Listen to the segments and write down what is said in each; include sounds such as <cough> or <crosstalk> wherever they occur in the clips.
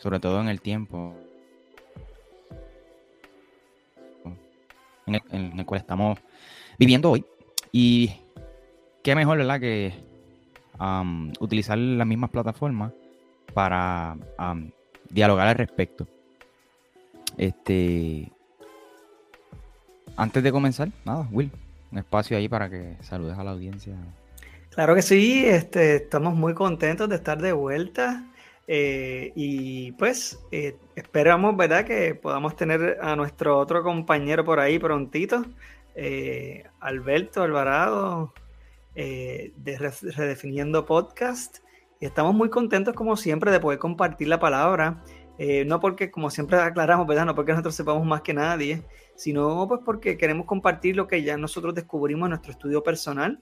sobre todo en el tiempo en el, cual estamos viviendo hoy. Y qué mejor, ¿verdad? Que utilizar las mismas plataformas para dialogar al respecto. Este. Antes de comenzar, nada, Will, un espacio ahí para que saludes a la audiencia. Claro que sí, este, estamos muy contentos de estar de vuelta. Eh, y pues eh, esperamos, ¿verdad? Que podamos tener a nuestro otro compañero por ahí prontito, eh, Alberto Alvarado, de Redefiniendo Podcast. Y estamos muy contentos, como siempre, de poder compartir la palabra. no porque, como siempre aclaramos, ¿verdad? No porque nosotros sepamos más que nadie, sino pues porque queremos compartir lo que ya nosotros descubrimos en nuestro estudio personal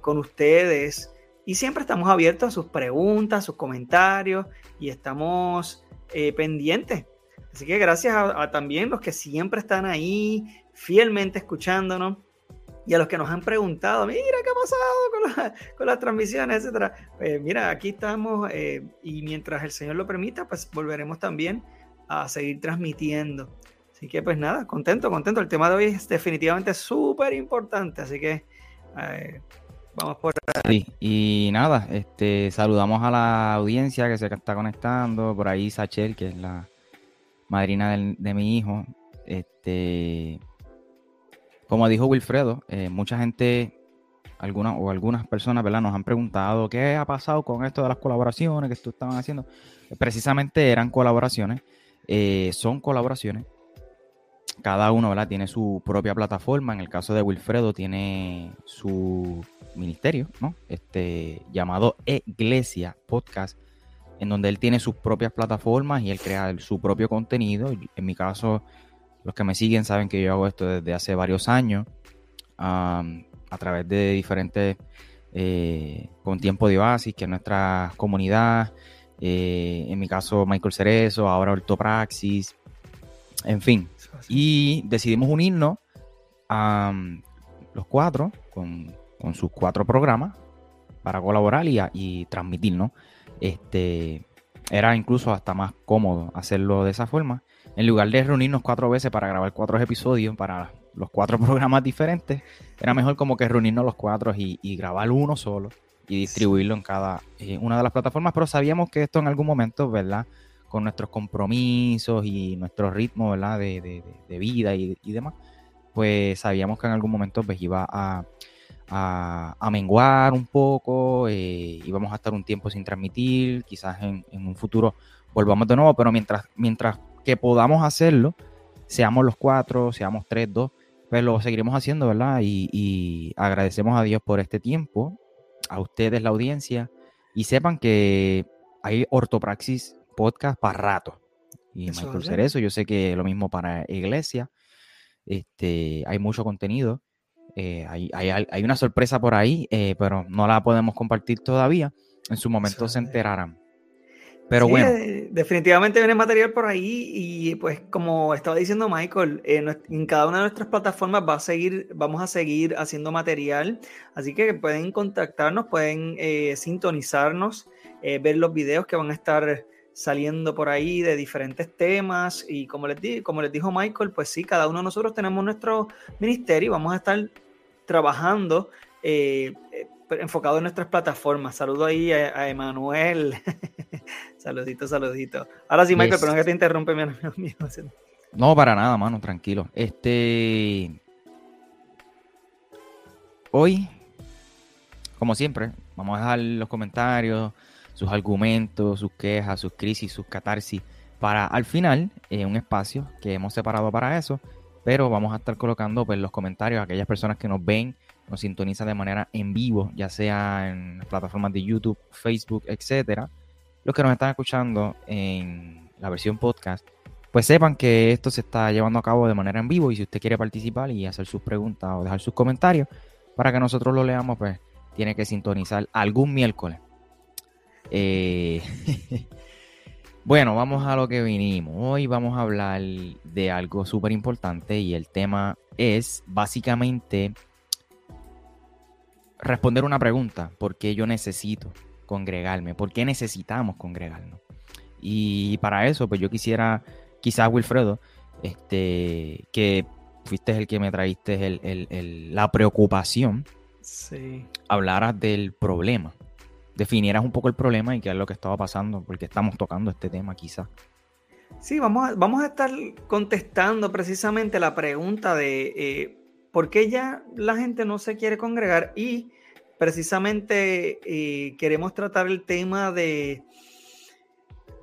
con ustedes y siempre estamos abiertos a sus preguntas, sus comentarios y estamos eh, pendientes. Así que gracias a, también los que siempre están ahí fielmente escuchándonos y a los que nos han preguntado, mira qué ha pasado con, las transmisiones, etcétera. Pues mira, aquí estamos eh, y mientras el Señor lo permita, pues volveremos también a seguir transmitiendo. Así que pues nada, contento, contento. El tema de hoy es definitivamente súper importante, así que eh, Vamos por ahí. y nada, este, saludamos a la audiencia que se está conectando. Por ahí Sachel, que es la madrina de mi hijo. Este, como dijo Wilfredo, eh, mucha gente, algunas o algunas personas, ¿verdad? Nos han preguntado qué ha pasado con esto de las colaboraciones que tú estaban haciendo. Precisamente eran colaboraciones, eh, son colaboraciones cada uno ¿verdad? tiene su propia plataforma. En el caso de Wilfredo tiene su ministerio, ¿no? Este, llamado Iglesia Podcast, en donde él tiene sus propias plataformas y él crea su propio contenido. En mi caso, los que me siguen saben que yo hago esto desde hace varios años, a través de diferentes, eh, con tiempo de Oasis, que es nuestra comunidad. Eh, en mi caso, Michael Cerezo, ahora Ortopraxis, en fin, y decidimos unirnos a los cuatro con, sus cuatro programas para colaborar y, y transmitir, ¿no? Este, era incluso hasta más cómodo hacerlo de esa forma. En lugar de reunirnos cuatro veces para grabar cuatro episodios para los cuatro <laughs> programas diferentes, era mejor como que reunirnos los cuatro y, grabar uno solo y distribuirlo en cada eh, una de las plataformas. Pero sabíamos que esto en algún momento, ¿verdad? con nuestros compromisos y nuestro ritmo ¿verdad? De, vida y, demás, pues sabíamos que en algún momento pues iba a, a, menguar un poco, eh, íbamos a estar un tiempo sin transmitir, quizás en, un futuro volvamos de nuevo, pero mientras, mientras que podamos hacerlo, seamos los cuatro, seamos tres, dos, pues lo seguiremos haciendo, ¿verdad? Y, y agradecemos a Dios por este tiempo, a ustedes la audiencia, y sepan que hay ortopraxis podcast para rato. Y Michael Cerezo, yo sé que lo mismo para Iglesia. Este, hay mucho contenido. Eh, hay, hay, una sorpresa por ahí, eh, pero no la podemos compartir todavía. En su momento se enterarán. Pero bueno. Eh, definitivamente viene material por ahí y pues como estaba diciendo Michael, en cada una de nuestras plataformas va a seguir, vamos a seguir haciendo material, así que pueden contactarnos, pueden sintonizarnos, ver los videos que van a estar saliendo por ahí de diferentes temas y como les, di, como les dijo Michael, pues sí, cada uno de nosotros tenemos nuestro ministerio y vamos a estar trabajando eh, eh, enfocado en nuestras plataformas. Saludo ahí a, Emanuel. <laughs> saludito, saludito. Ahora sí, Michael, pero no que te interrumpe mi amigo <laughs> mío. No, para nada, mano, tranquilo. Este. Hoy, como siempre, vamos a dejar los comentarios, sus argumentos, sus quejas, sus crisis, sus catarsis, para al final eh, un espacio que hemos separado para eso, pero vamos a estar colocando pues, los comentarios a aquellas personas que nos ven, nos sintonizan de manera en vivo, ya sea en las plataformas de YouTube, Facebook, etcétera. Los que nos están escuchando en, la versión podcast, pues sepan que esto se está llevando a cabo de manera en vivo y si usted quiere participar y hacer sus preguntas o dejar sus comentarios para que nosotros lo leamos, pues tiene que sintonizar algún miércoles. Eh, <laughs> bueno, vamos a lo que vinimos. Hoy vamos a hablar de algo súper importante y el tema es básicamente responder una pregunta. ¿Por qué yo necesito congregarme? ¿Por qué necesitamos congregarnos? Y para eso, pues yo quisiera, quizás Wilfredo, este, que fuiste el que me traíste la preocupación, sí. hablaras del problema, definieras un poco el problema y qué es lo que estaba pasando, porque estamos tocando este tema quizás. Sí, vamos a, vamos a estar contestando precisamente la pregunta de eh, por qué ya la gente no se quiere congregar y precisamente eh, queremos tratar el tema de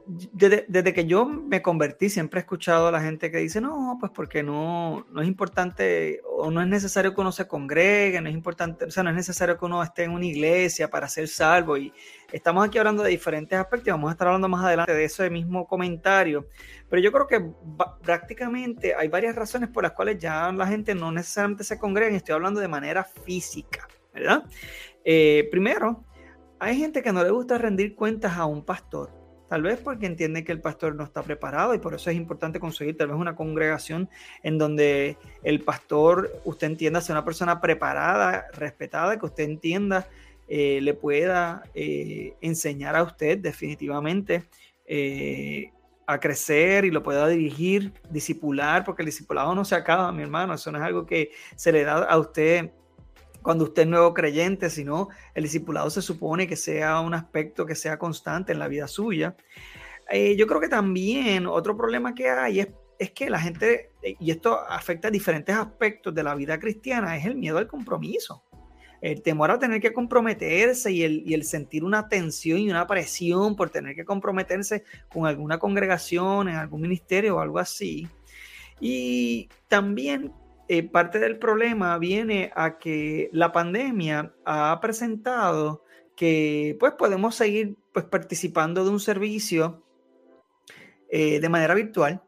desde, que yo me convertí, siempre he escuchado a la gente que dice, no, pues porque no, no es importante o no es necesario que uno se congregue, no es importante, o sea, no es necesario que uno esté en una iglesia para ser salvo. Y estamos aquí hablando de diferentes aspectos vamos a estar hablando más adelante de ese mismo comentario. Pero yo creo que prácticamente hay varias razones por las cuales ya la gente no necesariamente se congrega, y estoy hablando de manera física, ¿verdad? Eh, primero, hay gente que no le gusta rendir cuentas a un pastor Tal vez porque entiende que el pastor no está preparado y por eso es importante conseguir tal vez una congregación en donde el pastor, usted entienda, sea una persona preparada, respetada, que usted entienda, eh, le pueda eh, enseñar a usted definitivamente eh, a crecer y lo pueda dirigir, disipular, porque el discipulado no se acaba, mi hermano, eso no es algo que se le da a usted cuando usted es nuevo creyente, sino el discipulado se supone que sea un aspecto que sea constante en la vida suya. Eh, yo creo que también otro problema que hay es, es, que la gente, y esto afecta a diferentes aspectos de la vida cristiana, es el miedo al compromiso. El temor a tener que comprometerse y el, y el sentir una tensión y una presión por tener que comprometerse con alguna congregación, en algún ministerio o algo así. Y también eh, parte del problema viene a que la pandemia ha presentado que pues podemos seguir pues participando de un servicio eh, de manera virtual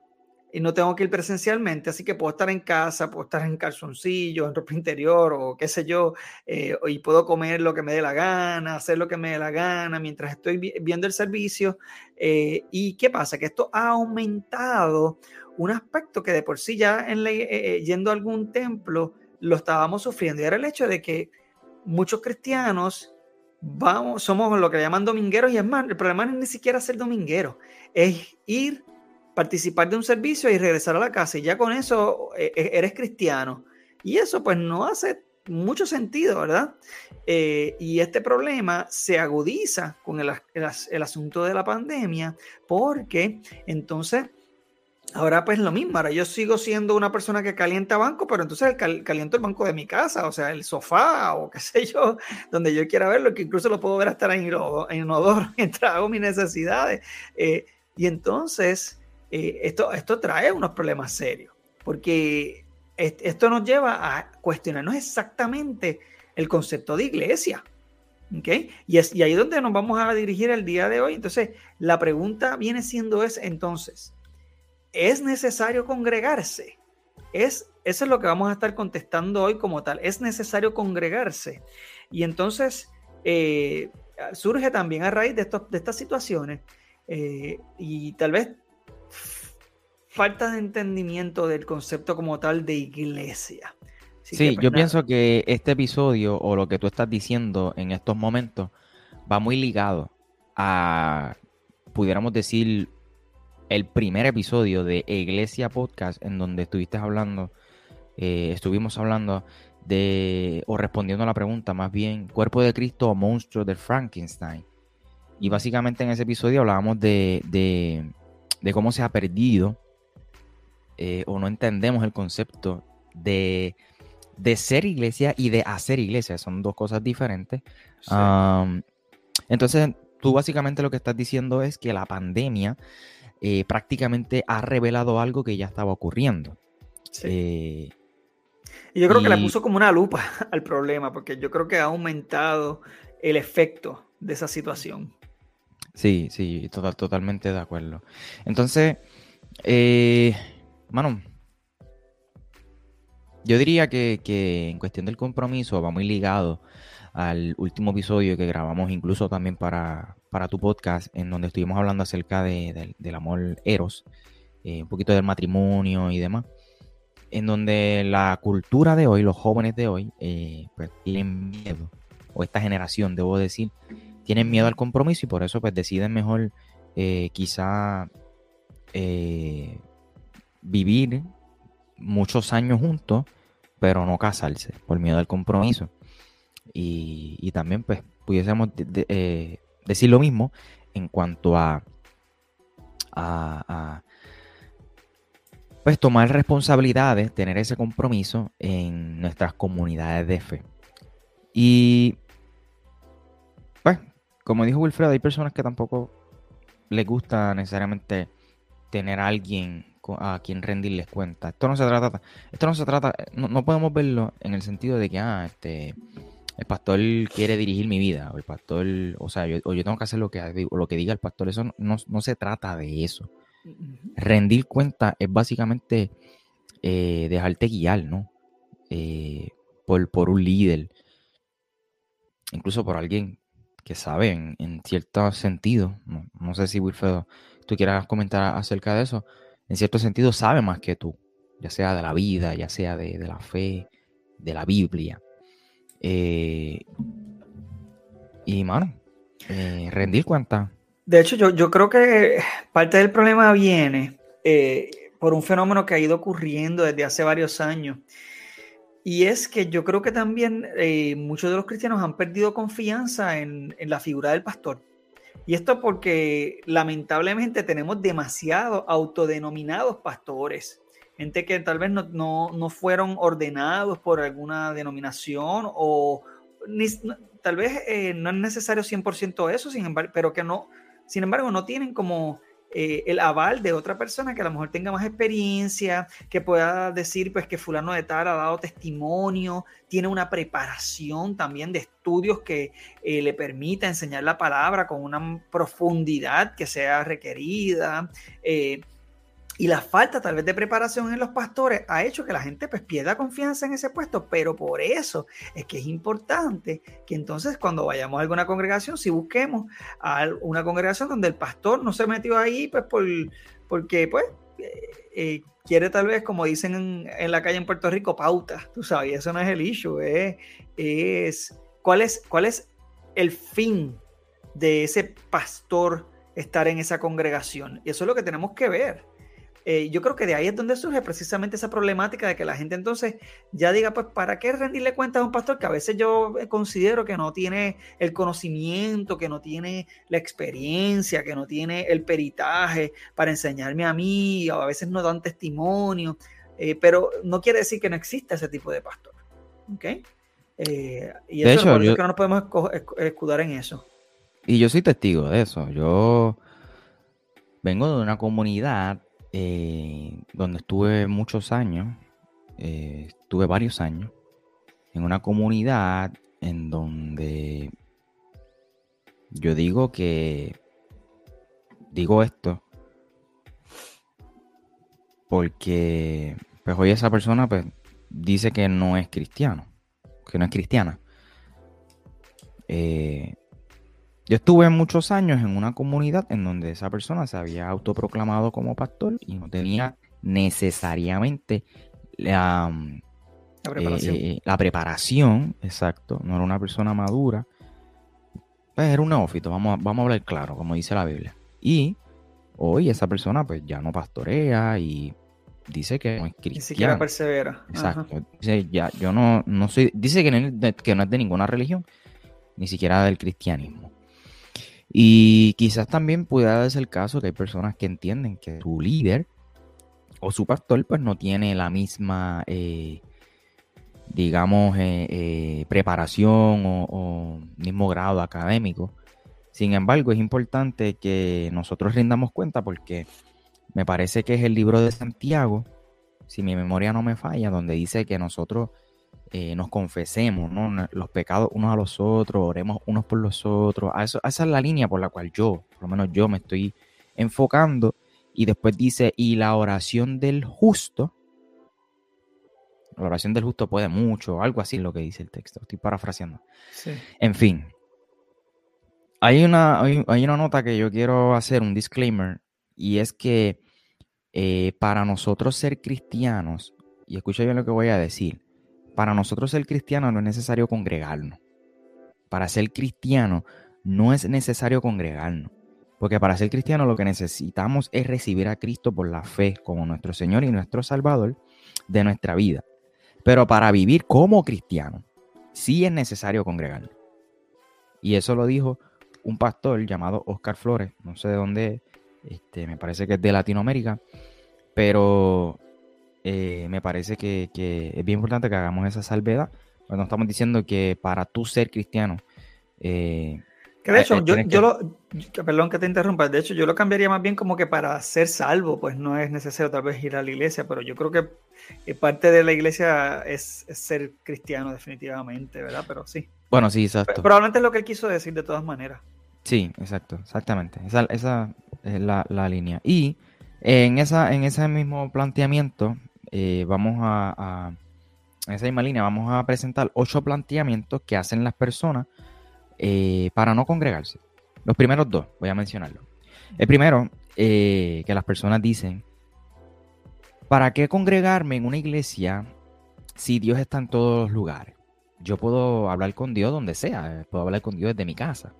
y no tengo que ir presencialmente, así que puedo estar en casa, puedo estar en calzoncillo, en ropa interior o qué sé yo, eh, y puedo comer lo que me dé la gana, hacer lo que me dé la gana mientras estoy viendo el servicio. ¿Y qué pasa? Que esto ha aumentado un aspecto que de por sí ya en eh, eh, yendo a algún templo lo estábamos sufriendo y era el hecho de que muchos cristianos vamos, somos lo que llaman domingueros y es más, el problema no es ni siquiera ser dominguero, es ir, participar de un servicio y regresar a la casa y ya con eso eh, eres cristiano. Y eso pues no hace mucho sentido, ¿verdad? y este problema se agudiza con el, el, asunto de la pandemia porque entonces Ahora pues lo mismo, ahora yo sigo siendo una persona que calienta banco, pero entonces caliento el banco de mi casa, o sea, el sofá o qué sé yo, <laughs> donde yo quiera verlo, que incluso lo puedo ver hasta en, odor <laughs> mientras hago mis necesidades. Eh, y entonces eh, esto, esto trae unos problemas serios, porque esto nos lleva a cuestionarnos exactamente el concepto de iglesia. ¿Okay? Y, es, y ahí es donde nos vamos a dirigir el día de hoy. Entonces, la pregunta viene siendo es entonces, ¿Es necesario congregarse? Es, eso es lo que vamos a estar contestando hoy como tal. ¿Es necesario congregarse? Y entonces eh, surge también a raíz de, de estas situaciones eh, y tal vez falta de entendimiento del concepto como tal de iglesia. sí, pues yo pienso que este episodio o lo que tú estás diciendo en estos momentos va muy ligado a, pudiéramos decir, el primer episodio de Iglesia Podcast en donde estuviste hablando, eh, estuvimos hablando de, o respondiendo a la pregunta más bien, cuerpo de Cristo o monstruo de Frankenstein. Y básicamente en ese episodio hablábamos de, de, cómo se ha perdido eh, o no entendemos el concepto de, de, ser iglesia y de hacer iglesia. Son dos cosas diferentes. entonces, tú básicamente lo que estás diciendo es que la pandemia eh, prácticamente ha revelado algo que ya estaba ocurriendo. Eh, y yo creo que le puso como una lupa <laughs> al problema, porque yo creo que ha aumentado el efecto de esa situación. Sí, sí, total, totalmente de acuerdo. Entonces, eh, mano, yo diría que, en cuestión del compromiso va muy ligado al último episodio que grabamos incluso también para, tu podcast, en donde estuvimos hablando acerca del amor eros, eh, un poquito del matrimonio y demás, en donde la cultura de hoy, los jóvenes de hoy, eh, pues tienen miedo, o esta generación, debo decir, tienen miedo al compromiso y por eso pues deciden mejor eh, quizá vivir muchos años juntos pero no casarse por miedo al compromiso. Y, también, pues, pudiésemos eh, decir lo mismo en cuanto a, a, pues, tomar responsabilidades, tener ese compromiso en nuestras comunidades de fe. Y, pues, como dijo Wilfredo, hay personas que tampoco les gusta necesariamente tener a alguien a quien rendirles cuenta. Esto no se trata, esto no se trata, no, podemos verlo en el sentido de que, ah, este, el pastor quiere dirigir mi vida, o el pastor, o sea, yo, o yo tengo que hacer lo que, lo que diga el pastor, eso no, se trata de eso. Rendir cuenta es básicamente eh, dejarte guiar, ¿no? Eh, por, por, un líder, incluso por alguien que sabe en, cierto sentido, no, sé si Wilfredo, tú quieras comentar acerca de eso, en cierto sentido, sabe más que tú, ya sea de la vida, ya sea de, la fe, de la Biblia. Eh, y, mano, eh, rendir cuenta. De hecho, yo, yo, creo que parte del problema viene eh, por un fenómeno que ha ido ocurriendo desde hace varios años. Y es que yo creo que también muchos de los cristianos han perdido confianza en, en la figura del pastor. Y esto porque lamentablemente tenemos demasiados autodenominados pastores, gente que tal vez no, fueron ordenados por alguna denominación o tal vez eh, no es necesario 100% eso, sin embargo, pero que no, sin embargo, no tienen como eh, el aval de otra persona que a lo mejor tenga más experiencia, que pueda decir pues que fulano de tal ha dado testimonio, tiene una preparación también de estudios que eh, le permita enseñar la palabra con una profundidad que sea requerida. Eh, y la falta tal vez de preparación en los pastores ha hecho que la gente pues pierda confianza en ese puesto, pero por eso es que es importante que entonces cuando vayamos a alguna congregación, si busquemos a una congregación donde el pastor no se metió ahí pues por, porque pues eh, eh, quiere tal vez, como dicen en, la calle en Puerto Rico, pauta, tú sabes, eso no es el issue, es, ¿cuál, es cuál es el fin de ese pastor estar en esa congregación. Y eso es lo que tenemos que ver. Eh, yo creo que de ahí es donde surge precisamente esa problemática de que la gente entonces ya diga, pues, ¿para qué rendirle cuentas a un pastor que a veces yo eh, considero que no tiene el conocimiento, que no tiene la experiencia, que no tiene el peritaje para enseñarme a mí, o a veces no dan testimonio, eh, pero no quiere decir que no exista ese tipo de pastor. ¿Ok? y eso de hecho, yo... que no nos podemos escudar en eso. Y yo soy testigo de eso. Yo vengo de una comunidad eh, donde estuve muchos años, eh, estuve varios años, en una comunidad en donde yo digo que, digo esto, porque pues hoy esa persona pues dice que no es cristiano, que no es cristiana. Eh, yo estuve muchos años en una comunidad en donde esa persona se había autoproclamado como pastor y no tenía necesariamente la, eh, preparación. exacto, no era una persona madura, pues era un neófito, vamos, vamos a hablar claro, como dice la Biblia. Y hoy esa persona pues ya no pastorea y dice que no es cristiano. Ni siquiera persevera. Exacto. Dice, ya, yo no, no soy, dice que que no es de ninguna religión, ni siquiera del cristianismo. Y quizás también pudiera darse el caso que hay personas que entienden que su líder o su pastor pues no tiene la misma, eh, digamos, eh, eh, preparación o, mismo grado académico. Sin embargo, es importante que nosotros rindamos cuenta porque me parece que es el libro de Santiago, si mi memoria no me falla, donde dice que nosotros eh, nos confesemos los pecados unos a los otros, oremos unos por los otros. A eso, esa es la línea por la cual yo, por lo menos yo me estoy enfocando. Y después dice, y la oración del justo, la oración del justo puede mucho, algo así es lo que dice el texto, estoy parafraseando. En fin, hay una, hay, una nota que yo quiero hacer, un disclaimer, y es que eh, para nosotros ser cristianos, y escucha bien lo que voy a decir, para nosotros ser cristiano no es necesario congregarnos. Para ser cristiano no es necesario congregarnos. Porque para ser cristiano lo que necesitamos es recibir a Cristo por la fe como nuestro Señor y nuestro Salvador de nuestra vida. Pero para vivir como cristiano, sí es necesario congregarnos. Y eso lo dijo un pastor llamado Oscar Flores, no sé de dónde, este, me parece que es de Latinoamérica, pero eh, me parece que, es bien importante que hagamos esa salvedad. Cuando estamos diciendo que para tú ser cristiano. Eh, que de hecho, eh, yo, lo. Perdón que te interrumpa. De hecho, yo lo cambiaría más bien como que para ser salvo, pues no es necesario tal vez ir a la iglesia, pero yo creo que parte de la iglesia es, ser cristiano, definitivamente, ¿verdad? Pero sí. Bueno, sí, exacto. probablemente es lo que él quiso decir de todas maneras. Sí, exacto, exactamente. Esa, esa es la, la, línea. Y en, esa, en ese mismo planteamiento, eh, vamos a, en esa misma línea, vamos a presentar ocho planteamientos que hacen las personas eh, para no congregarse. Los primeros dos, voy a mencionarlo. El primero, eh, que las personas dicen, ¿para qué congregarme en una iglesia si Dios está en todos los lugares? Yo puedo hablar con Dios donde sea, puedo hablar con Dios desde mi casa.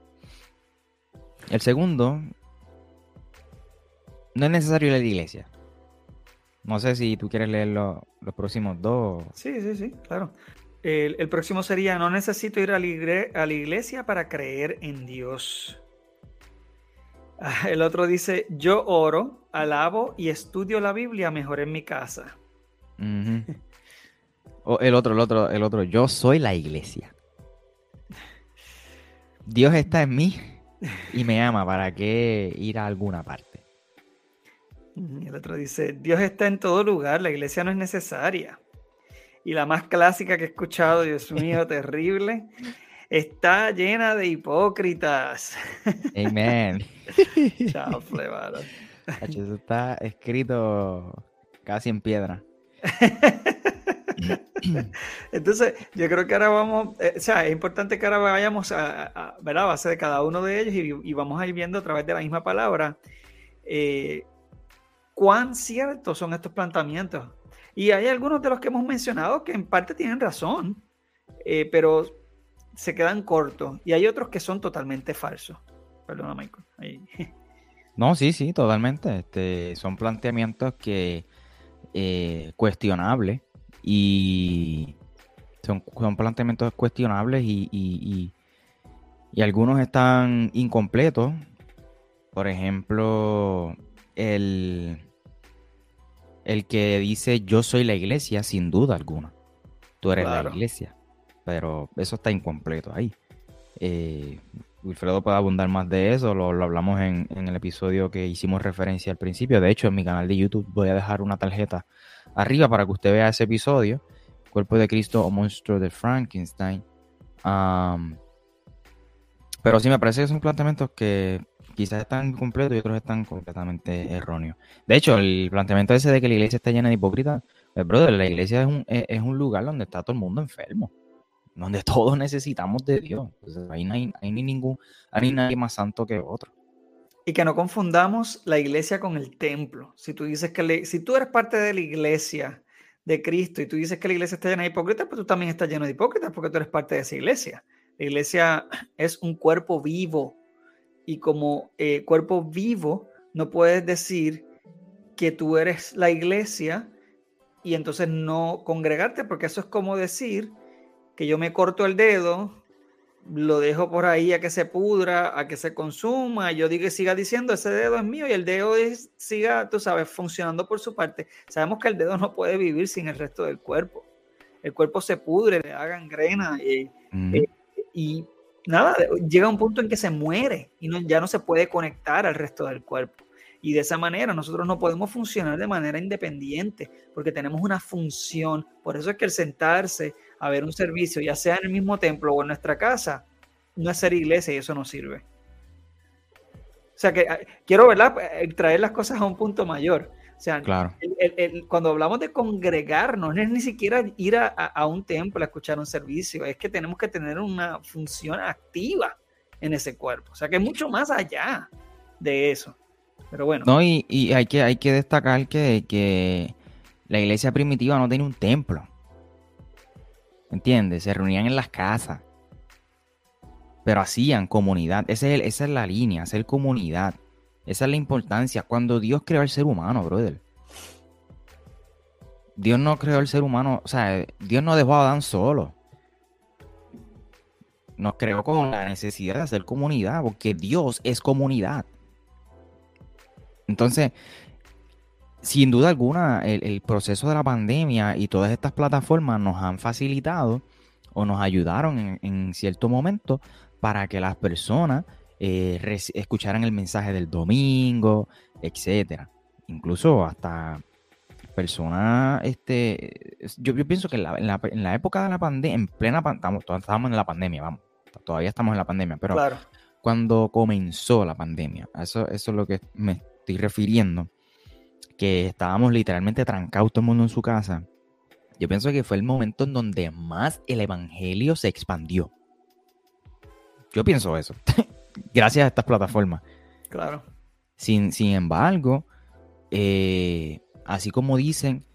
El segundo, no es necesario ir a la iglesia. No sé si tú quieres leer los próximos dos. Sí, sí, sí, claro. El, próximo sería, no necesito ir a la, iglesia para creer en Dios. Ah, el otro dice, yo oro, alabo y estudio la Biblia mejor en mi casa. o el otro, el otro, el otro, yo soy la iglesia. Dios está en mí y me ama, ¿para qué ir a alguna parte? Y el otro dice, Dios está en todo lugar, la iglesia no es necesaria. Y la más clásica que he escuchado, Dios <laughs> mío, terrible, está llena de hipócritas. Amén. <laughs> Chao, Eso está escrito casi en piedra. <laughs> Entonces, yo creo que ahora vamos, eh, o sea, es importante que ahora vayamos a, ver la base de cada uno de ellos y, vamos a ir viendo a través de la misma palabra eh, cuán ciertos son estos planteamientos. Y hay algunos de los que hemos mencionado que en parte tienen razón, eh, pero se quedan cortos. Y hay otros que son totalmente falsos. Perdona, Michael. <laughs> No, sí, sí, totalmente. Este, son planteamientos que eh, cuestionables y son, planteamientos cuestionables y, y algunos están incompletos. Por ejemplo, el, el que dice yo soy la iglesia, sin duda alguna. Tú eres la iglesia. Pero eso está incompleto ahí. Eh, Wilfredo puede abundar más de eso, lo, hablamos en, el episodio que hicimos referencia al principio. De hecho, en mi canal de YouTube voy a dejar una tarjeta arriba para que usted vea ese episodio. Cuerpo de Cristo o Monstruo de Frankenstein. pero sí me parece que son planteamientos que quizás están completos y otros están completamente erróneos. De hecho, el planteamiento ese de que la iglesia está llena de hipócritas, pues, brother, la iglesia es un, es, un lugar donde está todo el mundo enfermo, donde <laughs> todos necesitamos de Dios. ahí no hay, ningún, hay nadie más santo que otro. Y que no confundamos la iglesia con el templo. Si tú dices que si tú eres parte de la iglesia de Cristo y tú dices que la iglesia está llena de hipócritas, pues tú también estás lleno de hipócritas porque tú eres parte de esa iglesia. La iglesia <clears throat> es un cuerpo vivo y como eh, cuerpo vivo no puedes decir que tú eres la iglesia y entonces no congregarte, porque eso es como decir que yo me corto el dedo, lo dejo por ahí a que se pudra, a que se consuma, yo digo que siga diciendo ese dedo es mío y el dedo es, siga, tú sabes, funcionando por su parte. Sabemos que el dedo no puede vivir sin el resto del cuerpo. El cuerpo se pudre, le da gangrena y, eh, y nada, llega un punto en que se muere y no, ya no se puede conectar al resto del cuerpo. Y de esa manera nosotros no podemos funcionar de manera independiente porque tenemos una función. Por eso es que el sentarse a ver un servicio, ya sea en el mismo templo o en nuestra casa, no es ser iglesia y eso no sirve. O sea que ah, quiero ¿verdad? Traer las cosas a un punto mayor. O sea, claro. cuando hablamos de congregarnos, no es ni siquiera ir a, a, un templo a escuchar un servicio, es que tenemos que tener una función activa en ese cuerpo. O sea, que es mucho más allá de eso. Pero bueno. No, y, y hay, que, hay que destacar que, que la iglesia primitiva no tenía un templo. ¿Entiendes? Se reunían en las casas. Pero hacían comunidad. esa es la línea, hacer comunidad. Esa es la importancia. Cuando Dios creó al ser humano, brother. Dios no creó al ser humano, o sea, Dios no dejó a Adán solo. Nos creó con la necesidad de hacer comunidad, porque Dios es comunidad. Entonces, sin duda alguna, el, proceso de la pandemia y todas estas plataformas nos han facilitado o nos ayudaron en, cierto momento para que las personas eh, escucharan el mensaje del domingo, etcétera. Incluso hasta personas, este, yo, pienso que en la, época de la pandemia, en plena pandemia, estábamos en la pandemia, vamos, todavía estamos en la pandemia, pero cuando comenzó la pandemia, eso, eso es lo que me estoy refiriendo que estábamos literalmente trancados todo el mundo en su casa, yo pienso que fue el momento en donde más el evangelio se expandió. Yo pienso eso. <laughs> Gracias a estas plataformas. Claro. Sin, sin embargo, eh, así como dicen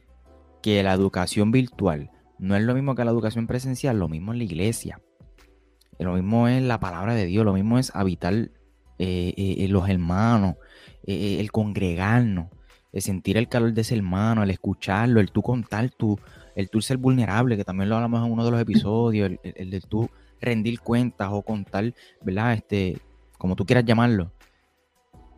que la educación virtual no es lo mismo que la educación presencial, lo mismo en la iglesia. Lo mismo es la palabra de Dios, lo mismo es habitar eh, eh, los hermanos, el congregarnos el sentir el calor de ese hermano, el escucharlo, el tú contar tu, el tú ser vulnerable, que también lo hablamos en uno de los episodios, el, el, de tú rendir cuentas o contar, ¿verdad? Este, como tú quieras llamarlo.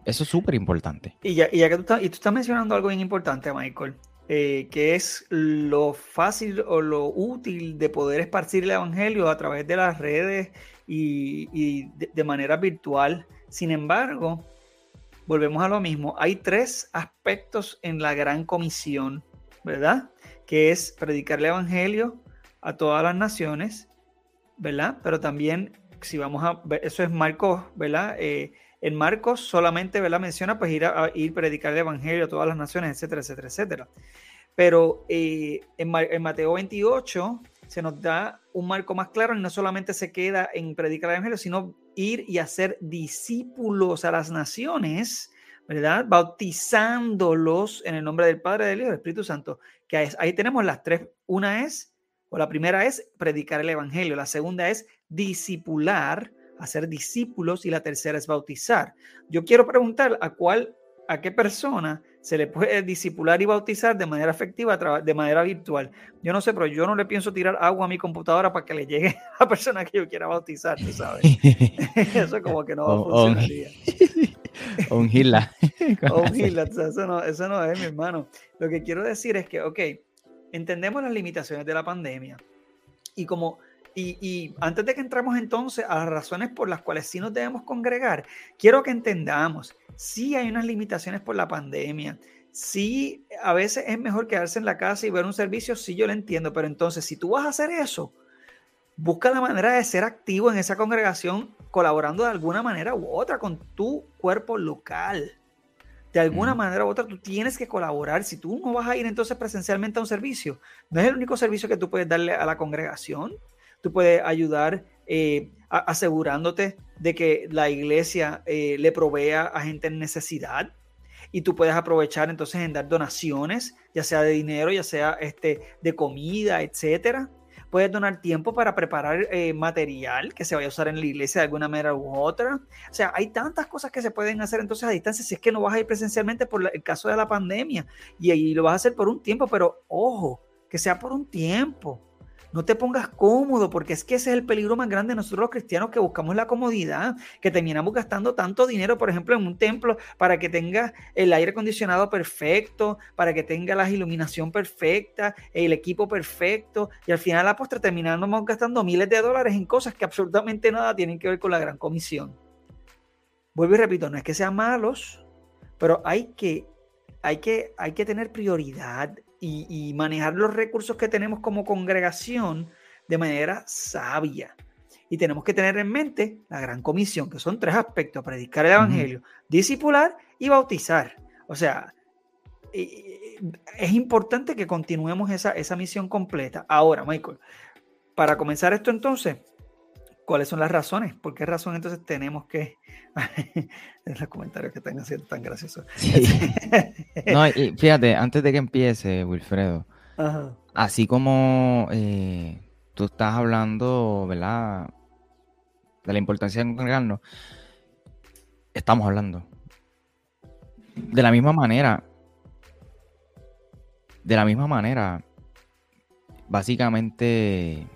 Eso es súper importante. Y ya, y ya que tú estás, y tú estás mencionando algo bien importante, Michael, eh, que es lo fácil o lo útil de poder esparcir el Evangelio a través de las redes y, y de manera virtual. Sin embargo, volvemos a lo mismo. Hay tres aspectos en la gran comisión, ¿verdad? Que es predicar el Evangelio a todas las naciones, ¿verdad? Pero también, si vamos a ver, eso es Marcos, ¿verdad? Eh, en Marcos solamente, ¿verdad? Menciona pues ir a, ir predicar el Evangelio a todas las naciones, etcétera, etcétera, etcétera. Pero eh, en, en Mateo 28 se nos da un marco más claro y no solamente se queda en predicar el Evangelio, sino ir y hacer discípulos a las naciones, ¿verdad? Bautizándolos en el nombre del Padre, del Hijo y del Espíritu Santo. Que ahí tenemos las tres. Una es, o la primera es predicar el Evangelio, la segunda es discipular, hacer discípulos y la tercera es bautizar. Yo quiero preguntar a cuál, a qué persona se le puede disipular y bautizar de manera efectiva, de manera virtual. Yo no sé, pero yo no le pienso tirar agua a mi computadora para que le llegue a <laughs> la persona que yo quiera bautizar, tú sabes. <laughs> eso como que no va a funcionar. <laughs> O un gila. O un gila, eso no, eso no es, mi hermano. Lo que quiero decir es que, ok, entendemos las limitaciones de la pandemia y como y, antes de que entremos entonces a las razones por las cuales sí nos debemos congregar, quiero que entendamos, sí hay unas limitaciones por la pandemia, sí a veces es mejor quedarse en la casa y ver un servicio, sí yo lo entiendo, pero entonces si tú vas a hacer eso, busca la manera de ser activo en esa congregación, colaborando de alguna manera u otra con tu cuerpo local. De alguna manera u otra, tú tienes que colaborar. Si tú no vas a ir entonces presencialmente a un servicio, no es el único servicio que tú puedes darle a la congregación tú puedes ayudar eh, asegurándote de que la iglesia eh, le provea a gente en necesidad y tú puedes aprovechar entonces en dar donaciones, ya sea de dinero, ya sea este, de comida, etcétera. Puedes donar tiempo para preparar eh, material que se vaya a usar en la iglesia de alguna manera u otra. O sea, hay tantas cosas que se pueden hacer entonces a distancia si es que no vas a ir presencialmente por el caso de la pandemia y ahí lo vas a hacer por un tiempo, pero ojo, que sea por un tiempo no te pongas cómodo, porque es que ese es el peligro más grande de nosotros los cristianos que buscamos la comodidad, que terminamos gastando tanto dinero, por ejemplo, en un templo para que tenga el aire acondicionado perfecto, para que tenga la iluminación perfecta, el equipo perfecto, y al final a la postre terminamos gastando miles de dólares en cosas que absolutamente nada tienen que ver con la gran comisión. Vuelvo y repito, no es que sean malos, pero hay que, hay que, hay que tener prioridad y, manejar los recursos que tenemos como congregación de manera sabia. Y tenemos que tener en mente la gran comisión, que son tres aspectos, predicar el Evangelio, discipular y bautizar. O sea, es importante que continuemos esa, esa misión completa. Ahora, Michael, para comenzar esto entonces, ¿cuáles son las razones? ¿Por qué razón entonces tenemos que... <laughs> los comentarios que están haciendo tan graciosos. <laughs> no, y fíjate, antes de que empiece, Wilfredo, así como eh, tú estás hablando, ¿verdad? De la importancia de congregarnos, estamos hablando. De la misma manera, de la misma manera, básicamente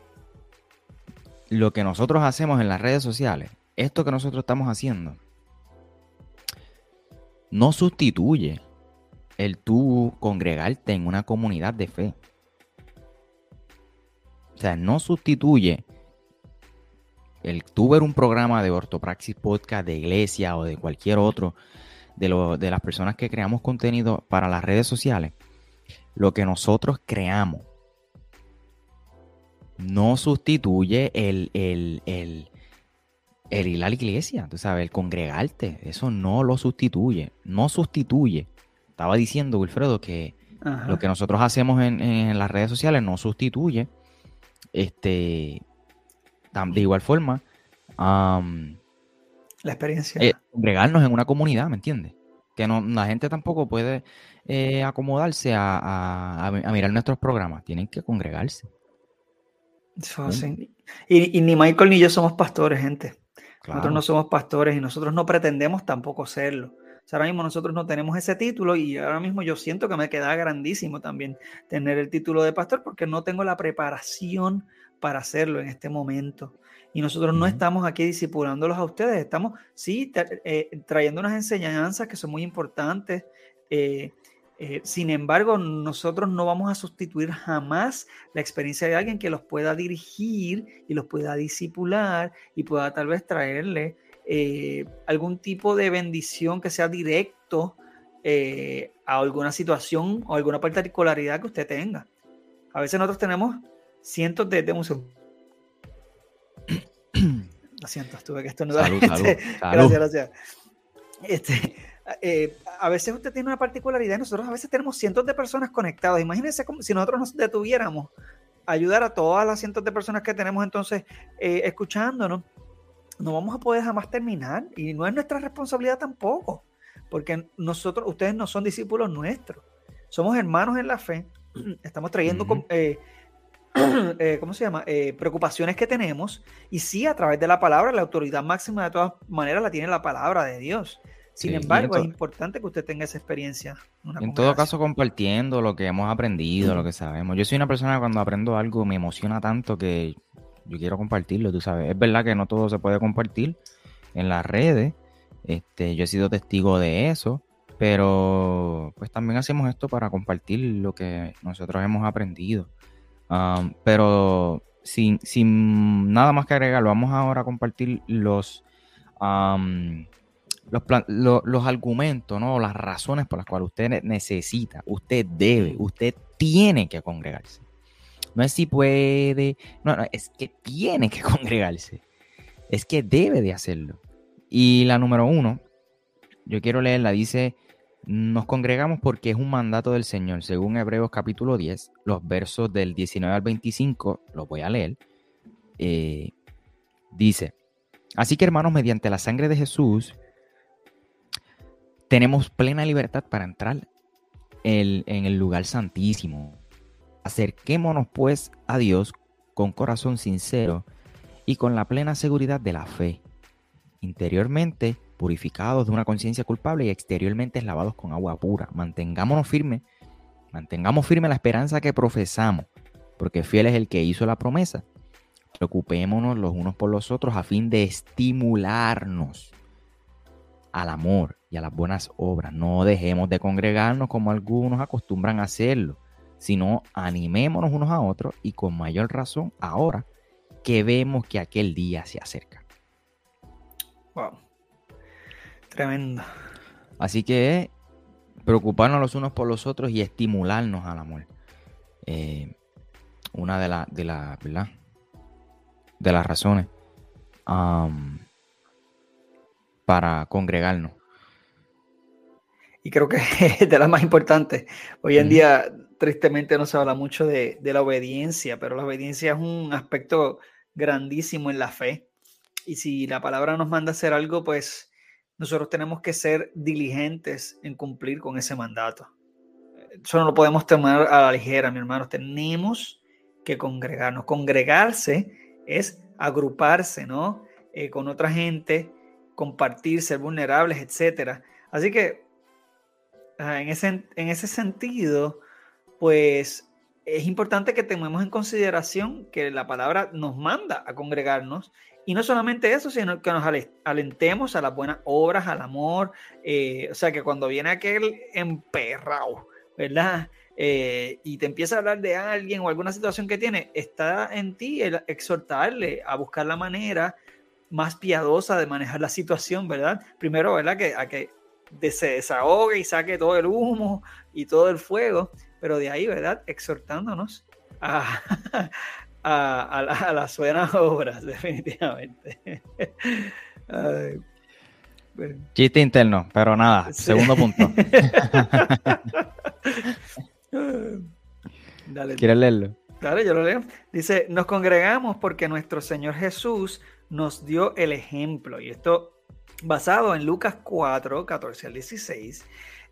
lo que nosotros hacemos en las redes sociales, esto que nosotros estamos haciendo, no sustituye el tú congregarte en una comunidad de fe. O sea, no sustituye el tú ver un programa de ortopraxis podcast de iglesia o de cualquier otro de, de las personas que creamos contenido para las redes sociales. Lo que nosotros creamos no sustituye el, el, el, el ir a la iglesia, tú sabes, el congregarte. Eso no lo sustituye. No sustituye. Estaba diciendo, Wilfredo, que lo que nosotros hacemos en, en, las redes sociales no sustituye este, de igual forma, la experiencia. Eh, congregarnos en una comunidad, ¿me entiendes? Que no, la gente tampoco puede eh, acomodarse a, mirar nuestros programas, tienen que congregarse. Y, ni Michael ni yo somos pastores, gente. Nosotros no somos pastores y nosotros no pretendemos tampoco serlo. ahora mismo nosotros no tenemos ese título y ahora mismo yo siento que me queda grandísimo también tener el título de pastor porque no tengo la preparación para hacerlo en este momento. Y nosotros no estamos aquí discipulándolos a ustedes, estamos, sí, eh, trayendo unas enseñanzas que son muy importantes. Eh, eh, sin embargo, nosotros no vamos a sustituir jamás la experiencia de alguien que los pueda dirigir y los pueda discipular y pueda tal vez traerle algún tipo de bendición que sea directo a alguna situación o alguna particularidad que usted tenga. A veces nosotros tenemos cientos de, de <clears throat> Lo siento, tuve que estornudar. <laughs> Este, gracias, gracias. Este, eh, a veces usted tiene una particularidad nosotros a veces tenemos cientos de personas conectadas. Imagínense como si nosotros nos detuviéramos a ayudar a todas las cientos de personas que tenemos entonces eh, escuchándonos. No vamos a poder jamás terminar y no es nuestra responsabilidad tampoco, porque nosotros, ustedes no son discípulos nuestros, somos hermanos en la fe, <clears throat> estamos trayendo <clears throat> Eh, ¿cómo se llama? Eh, preocupaciones que tenemos. Y sí, a través de la palabra, la autoridad máxima de todas maneras la tiene la palabra de Dios. Sin embargo, es importante que usted tenga esa experiencia. En todo caso, compartiendo lo que hemos aprendido, lo que sabemos. Yo soy una persona que cuando aprendo algo me emociona tanto que yo quiero compartirlo, tú sabes. Es verdad que no todo se puede compartir en las redes. Este, yo he sido testigo de eso. Pero pues también hacemos esto para compartir lo que nosotros hemos aprendido. Um, pero sin, sin, nada más que agregar, vamos ahora a compartir los, um, los, los, argumentos, ¿no? las razones por las cuales usted necesita, usted debe, usted tiene que congregarse. No es si puede, no, no, es que tiene que <laughs> congregarse. Es que debe de hacerlo. Y la número uno, yo quiero leerla, dice nos congregamos porque es un mandato del Señor, según Hebreos capítulo 10, los versos del 19 al 25, los voy a leer. Eh, dice, así que hermanos, mediante la sangre de Jesús, tenemos plena libertad para entrar en el lugar santísimo. Acerquémonos pues a Dios con corazón sincero y con la plena seguridad de la fe. Interiormente, purificados de una conciencia culpable y exteriormente lavados con agua pura. Mantengámonos firmes, mantengamos firme la esperanza que profesamos, porque fiel es el que hizo la promesa. Preocupémonos los unos por los otros a fin de estimularnos al amor y a las buenas obras. No dejemos de congregarnos como algunos acostumbran a hacerlo, sino animémonos unos a otros y con mayor razón ahora que vemos que aquel día se acerca. Wow. Tremendo. Así que preocuparnos los unos por los otros y estimularnos al amor. Eh, una de las, de la, ¿verdad? de las razones para congregarnos. Y creo que <laughs> es de las más importantes. Hoy en día, tristemente, no se habla mucho de, de, la obediencia, pero la obediencia es un aspecto grandísimo en la fe. Y si la palabra nos manda a hacer algo, pues nosotros tenemos que ser diligentes en cumplir con ese mandato. Eso no lo podemos tomar a la ligera, mi hermano. Tenemos que congregarnos. Congregarse es agruparse, ¿no? Eh, con otra gente, compartir, ser vulnerables, etc. Así que en ese, en ese sentido, pues es importante que tengamos en consideración que la palabra nos manda a congregarnos y no solamente eso, sino que nos alentemos a las buenas obras, al amor. Eh, o sea, que cuando viene aquel emperrado, ¿verdad? Eh, y te empieza a hablar de alguien o alguna situación que tiene, está en ti el exhortarle a buscar la manera más piadosa de manejar la situación, ¿verdad? Primero, ¿verdad? Que, a que se desahogue y saque todo el humo y todo el fuego, pero de ahí, ¿verdad? Exhortándonos a, <laughs> a, las buenas obras, <laughs> definitivamente. Chiste interno, pero nada, segundo punto. <laughs> Dale. ¿Quieres leerlo? Dale, yo lo leo. Dice, nos congregamos porque nuestro Señor Jesús nos dio el ejemplo. Y esto basado en Lucas 4, 14 al 16,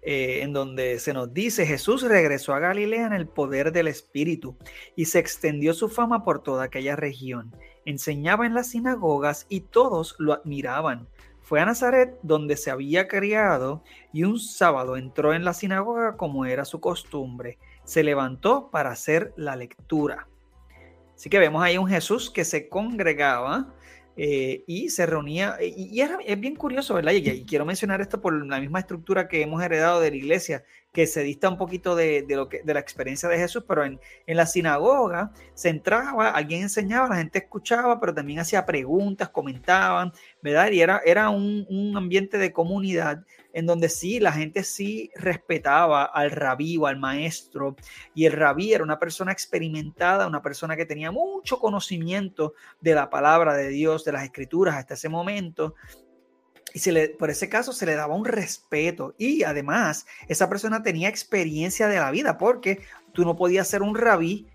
eh, en donde se nos dice, Jesús regresó a Galilea en el poder del Espíritu y se extendió su fama por toda aquella región. Enseñaba en las sinagogas y todos lo admiraban. Fue a Nazaret donde se había criado y un sábado entró en la sinagoga como era su costumbre. Se levantó para hacer la lectura. Así que vemos ahí un Jesús que se congregaba eh, y se reunía, y, es bien curioso, ¿verdad? y, quiero mencionar esto por la misma estructura que hemos heredado de la iglesia que se dista un poquito de, lo que, de la experiencia de Jesús, pero en, la sinagoga se entraba, alguien enseñaba, la gente escuchaba, pero también hacía preguntas, comentaban, ¿verdad? Y era, era un, un ambiente de comunidad en donde sí, la gente sí respetaba al rabí o al maestro, y el rabí era una persona experimentada, una persona que tenía mucho conocimiento de la palabra de Dios, de las escrituras hasta ese momento, y se le, por ese caso se le daba un respeto y además esa persona tenía experiencia de la vida porque tú no podías ser un rabí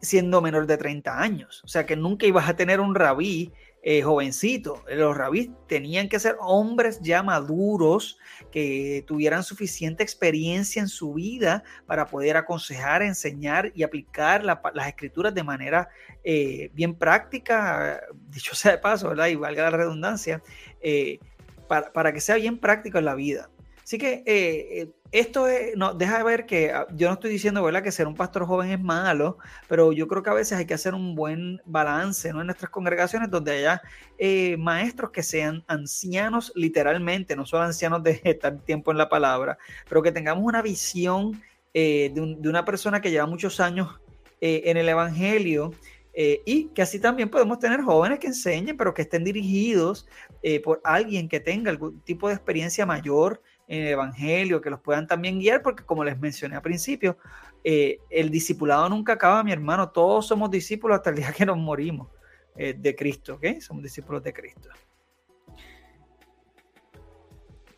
siendo menor de 30 años. O sea que nunca ibas a tener un rabí eh, jovencito. Los rabís tenían que ser hombres ya maduros que tuvieran suficiente experiencia en su vida para poder aconsejar, enseñar y aplicar las escrituras de manera eh, bien práctica, <laughs> dicho sea de paso, ¿verdad? Y valga la redundancia. Eh, para, que sea bien práctico en la vida. Así que eh, eh, esto no, deja de ver que ah, yo no estoy diciendo ¿verdad? que ser un pastor joven es malo, pero yo creo que a veces hay que hacer un buen balance ¿no? en nuestras congregaciones donde haya eh, maestros que sean ancianos literalmente, no solo ancianos de estar tiempo en la palabra, pero que tengamos una visión de, de, una persona que lleva muchos años en el Evangelio eh, y que así también podemos tener jóvenes que enseñen, pero que estén dirigidos eh, por alguien que tenga algún tipo de experiencia mayor en el Evangelio, que los puedan también guiar, porque como les mencioné al principio, eh, el discipulado nunca acaba, mi hermano, todos somos discípulos hasta el día que nos morimos de Cristo, ¿ok? Somos discípulos de Cristo.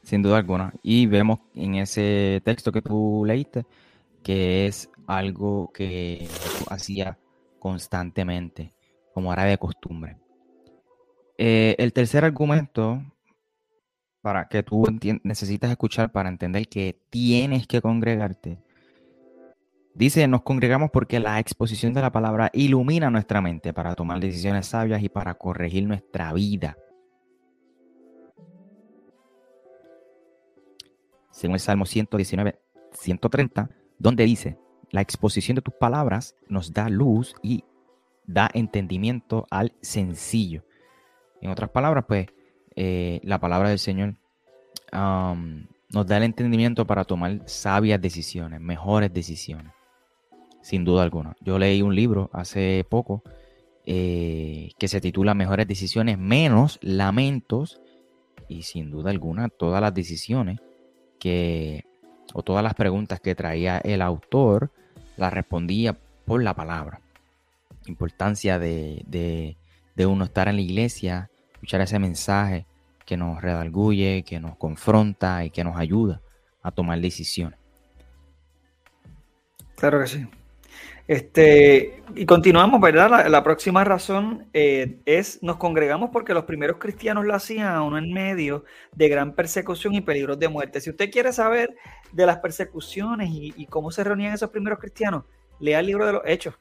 Sin duda alguna. Y vemos en ese texto que tú leíste que es algo que hacía constantemente, como era de costumbre. Eh, el tercer argumento para que tú necesitas escuchar para entender que tienes que congregarte. Dice, nos congregamos porque la exposición de la palabra ilumina nuestra mente para tomar decisiones sabias y para corregir nuestra vida. Según el Salmo 119, 130, donde dice, la exposición de tus palabras nos da luz y da entendimiento al sencillo. En otras palabras, pues, eh, la palabra del Señor nos da el entendimiento para tomar sabias decisiones, mejores decisiones, sin duda alguna. Yo leí un libro hace poco eh, que se titula Mejores decisiones, menos lamentos, y sin duda alguna todas las decisiones que, o todas las preguntas que traía el autor, la respondía por la palabra. Importancia de, de uno estar en la iglesia, escuchar ese mensaje que nos redarguye, que nos confronta y que nos ayuda a tomar decisiones. Claro que sí. Este, y continuamos, ¿verdad? La, próxima razón eh, es, nos congregamos porque los primeros cristianos lo hacían aún en medio de gran persecución y peligros de muerte. Si usted quiere saber de las persecuciones y, cómo se reunían esos primeros cristianos, lea el libro de los Hechos,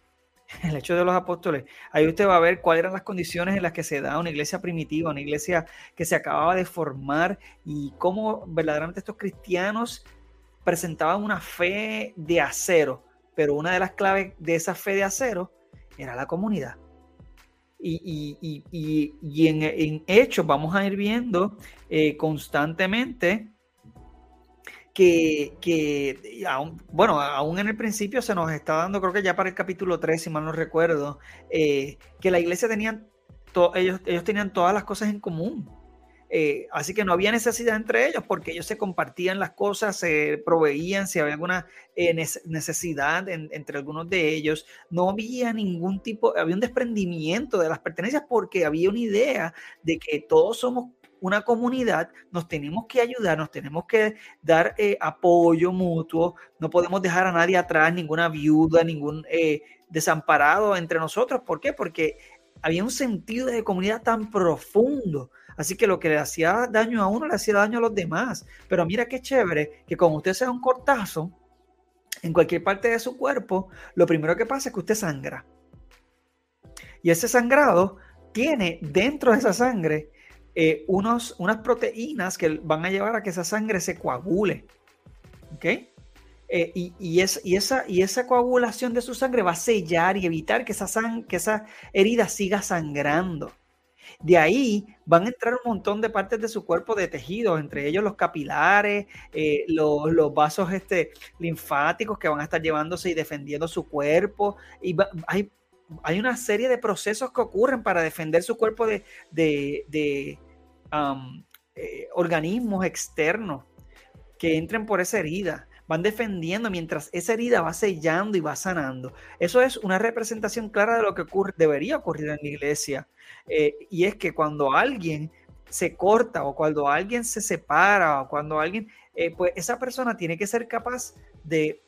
<laughs> el Hecho de los Apóstoles. Ahí usted va a ver cuáles eran las condiciones en las que se da una iglesia primitiva, una iglesia que se acababa de formar y cómo verdaderamente estos cristianos presentaban una fe de acero pero una de las claves de esa fe de acero era la comunidad. Y, en, hechos vamos a ir viendo eh, constantemente que, bueno, aún en el principio se nos está dando, creo que ya para el capítulo 3, si mal no recuerdo, eh, que la iglesia tenían, ellos, ellos tenían todas las cosas en común. Eh, así que no había necesidad entre ellos porque ellos se compartían las cosas, se proveían, si había alguna eh, necesidad entre algunos de ellos, no había ningún tipo, había un desprendimiento de las pertenencias porque había una idea de que todos somos una comunidad, nos tenemos que ayudar, nos tenemos que dar eh, apoyo mutuo, no podemos dejar a nadie atrás, ninguna viuda, ningún desamparado entre nosotros. ¿Por qué? Porque había un sentido de comunidad tan profundo Así que lo que le hacía daño a uno le hacía daño a los demás. Pero mira qué chévere que como usted sea un cortazo en cualquier parte de su cuerpo, lo primero que pasa es que usted sangra. Y ese sangrado tiene dentro de esa sangre eh, unos, unas proteínas que van a llevar a que esa sangre se coagule. ¿Ok? Eh, y, y, esa, y esa coagulación de su sangre va a sellar y evitar que esa, que esa herida siga sangrando. De ahí van a entrar un montón de partes de su cuerpo de tejidos, entre ellos los capilares, eh, los, vasos este, linfáticos que van a estar llevándose y defendiendo su cuerpo. Y hay, hay, una serie de procesos que ocurren para defender su cuerpo de, de, eh, organismos externos que entren por esa herida van defendiendo mientras esa herida va sellando y va sanando. Eso es una representación clara de lo que ocurre, debería ocurrir en la iglesia. Eh, y es que cuando alguien se corta o cuando alguien se separa o cuando alguien, eh, pues esa persona tiene que ser capaz de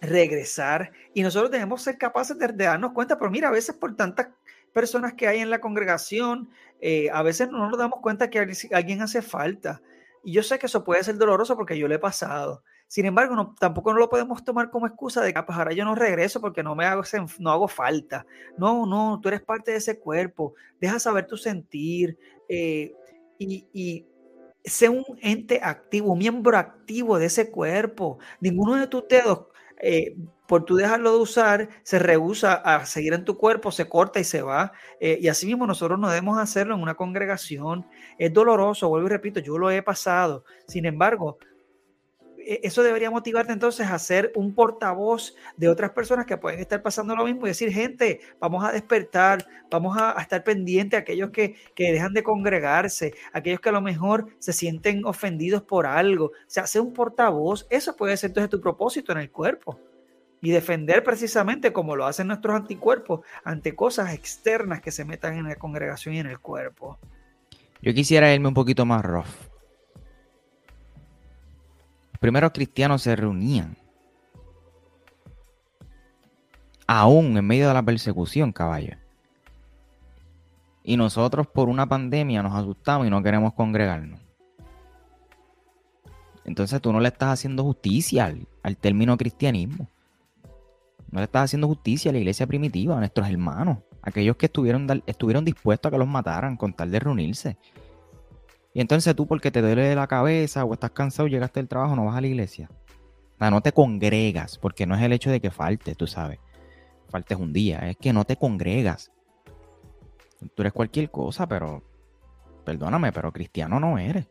regresar y nosotros debemos ser capaces de, darnos cuenta, pero mira, a veces por tantas personas que hay en la congregación, eh, a veces no nos damos cuenta que alguien hace falta. Y yo sé que eso puede ser doloroso porque yo lo he pasado. Sin embargo, no, tampoco no lo podemos tomar como excusa de que ah, pues ahora yo no regreso porque no me hago, no hago falta. No, no, tú eres parte de ese cuerpo. Deja saber tu sentir eh, y, y sé un ente activo, un miembro activo de ese cuerpo. Ninguno de tus dedos, eh, por tú dejarlo de usar, se rehúsa a seguir en tu cuerpo, se corta y se va. Eh, y así mismo nosotros no debemos hacerlo en una congregación. Es doloroso, vuelvo y repito, yo lo he pasado. Sin embargo, eso debería motivarte entonces a ser un portavoz de otras personas que pueden estar pasando lo mismo y decir, gente, vamos a despertar, vamos a, estar pendientes a aquellos que, que, dejan de congregarse, aquellos que a lo mejor se sienten ofendidos por algo. O sea, ser un portavoz, eso puede ser entonces tu propósito en el cuerpo. Y defender precisamente como lo hacen nuestros anticuerpos ante cosas externas que se metan en la congregación y en el cuerpo. Yo quisiera irme un poquito más rough primeros cristianos se reunían. Aún en medio de la persecución, caballo. Y nosotros por una pandemia nos asustamos y no queremos congregarnos. Entonces tú no le estás haciendo justicia al, término cristianismo. No le estás haciendo justicia a la iglesia primitiva, a nuestros hermanos, aquellos que estuvieron, estuvieron dispuestos a que los mataran con tal de reunirse. Y entonces tú, porque te duele la cabeza o estás cansado, llegaste del trabajo, no vas a la iglesia. O no te congregas, porque no es el hecho de que faltes, tú sabes. Faltes un día, es que no te congregas. Tú eres cualquier cosa, pero perdóname, pero cristiano no eres.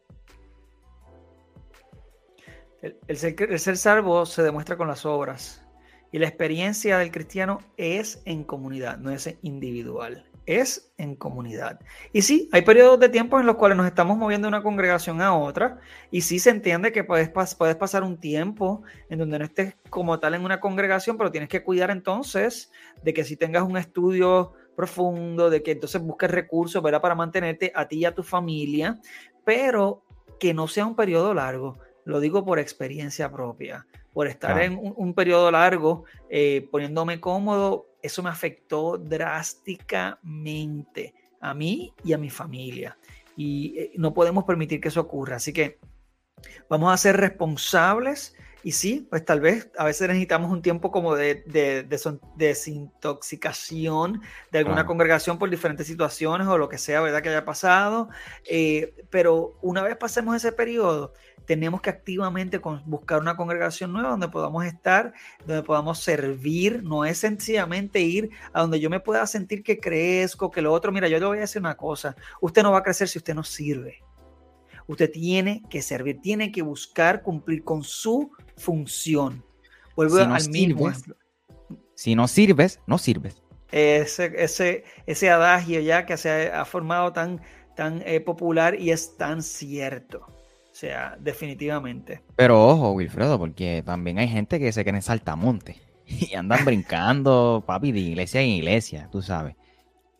el, ser, el ser salvo se demuestra con las obras. Y la experiencia del cristiano es en comunidad, no es individual es en comunidad. Y sí, hay periodos de tiempo en los cuales nos estamos moviendo de una congregación a otra, y sí se entiende que puedes, puedes pasar un tiempo en donde no estés como tal en una congregación, pero tienes que cuidar entonces de que si tengas un estudio profundo, de que entonces busques recursos, ¿verdad? Para mantenerte a ti y a tu familia, pero que no sea un periodo largo. Lo digo por experiencia propia, por estar en un, periodo largo eh, poniéndome cómodo, eso me afectó drásticamente a mí y a mi familia. Y eh, no podemos permitir que eso ocurra. Así que vamos a ser responsables y sí, pues tal vez a veces necesitamos un tiempo como de, desintoxicación de alguna congregación por diferentes situaciones o lo que sea, ¿verdad? Que haya pasado. Eh, pero una vez pasemos ese periodo, tenemos que activamente buscar una congregación nueva donde podamos estar, donde podamos servir. No es sencillamente ir a donde yo me pueda sentir que crezco, que lo otro. Mira, yo le voy a decir una cosa. Usted no va a crecer si usted no sirve. Usted tiene que servir, tiene que buscar cumplir con su función. Vuelvo si no al mismo. si no sirves, no sirves. Ese, ese, ese adagio ya que se ha, formado tan, tan eh, popular y es tan cierto. O sea, definitivamente. Pero ojo, Wilfredo, porque también hay gente que se en saltamonte <laughs> y andan brincando, papi, de iglesia en iglesia, tú sabes.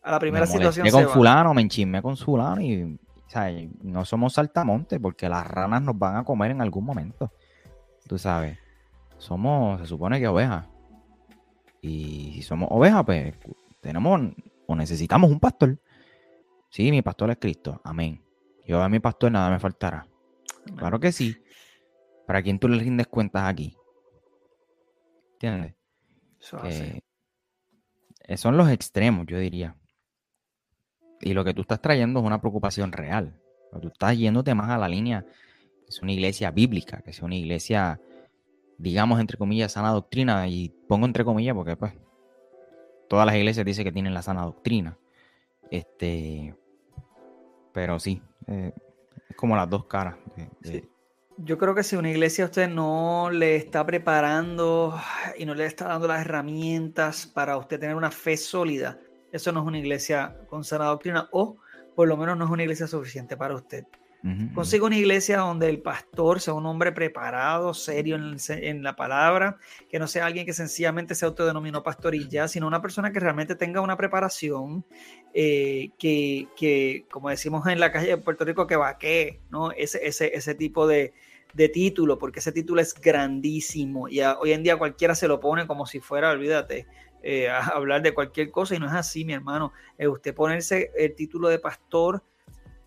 A la primera situación. Me con fulano, me enchismé con fulano y o sea, no somos saltamontes porque las ranas nos van a comer en algún momento. Tú sabes, somos, se supone que ovejas. Y si somos ovejas, pues tenemos o necesitamos un pastor. Sí, mi pastor es Cristo. Amén. Yo a mi pastor nada me faltará. Claro que sí. ¿Para quién tú le rindes cuentas aquí? ¿Entiendes? Eh, son los extremos, yo diría. Y lo que tú estás trayendo es una preocupación real. Tú estás yéndote más a la línea que es una iglesia bíblica, que es una iglesia, digamos, entre comillas, sana doctrina. Y pongo entre comillas porque, pues, todas las iglesias dicen que tienen la sana doctrina. Este, pero sí, eh, es como las dos caras. Yo creo que si una iglesia a usted no le está preparando y no le está dando las herramientas para usted tener una fe sólida, eso no es una iglesia con sana doctrina o por lo menos no es una iglesia suficiente para usted. Consiga una iglesia donde el pastor sea un hombre preparado, serio en, la palabra, que no sea alguien que sencillamente se autodenominó pastor y ya, sino una persona que realmente tenga una preparación, eh, que, como decimos en la calle de Puerto Rico, que vaquee, ¿no? Ese, ese, ese tipo de, título, porque ese título es grandísimo y hoy en día cualquiera se lo pone como si fuera, olvídate, eh, a <laughs> hablar de cualquier cosa y no es así, mi hermano. Eh, usted ponerse el título de pastor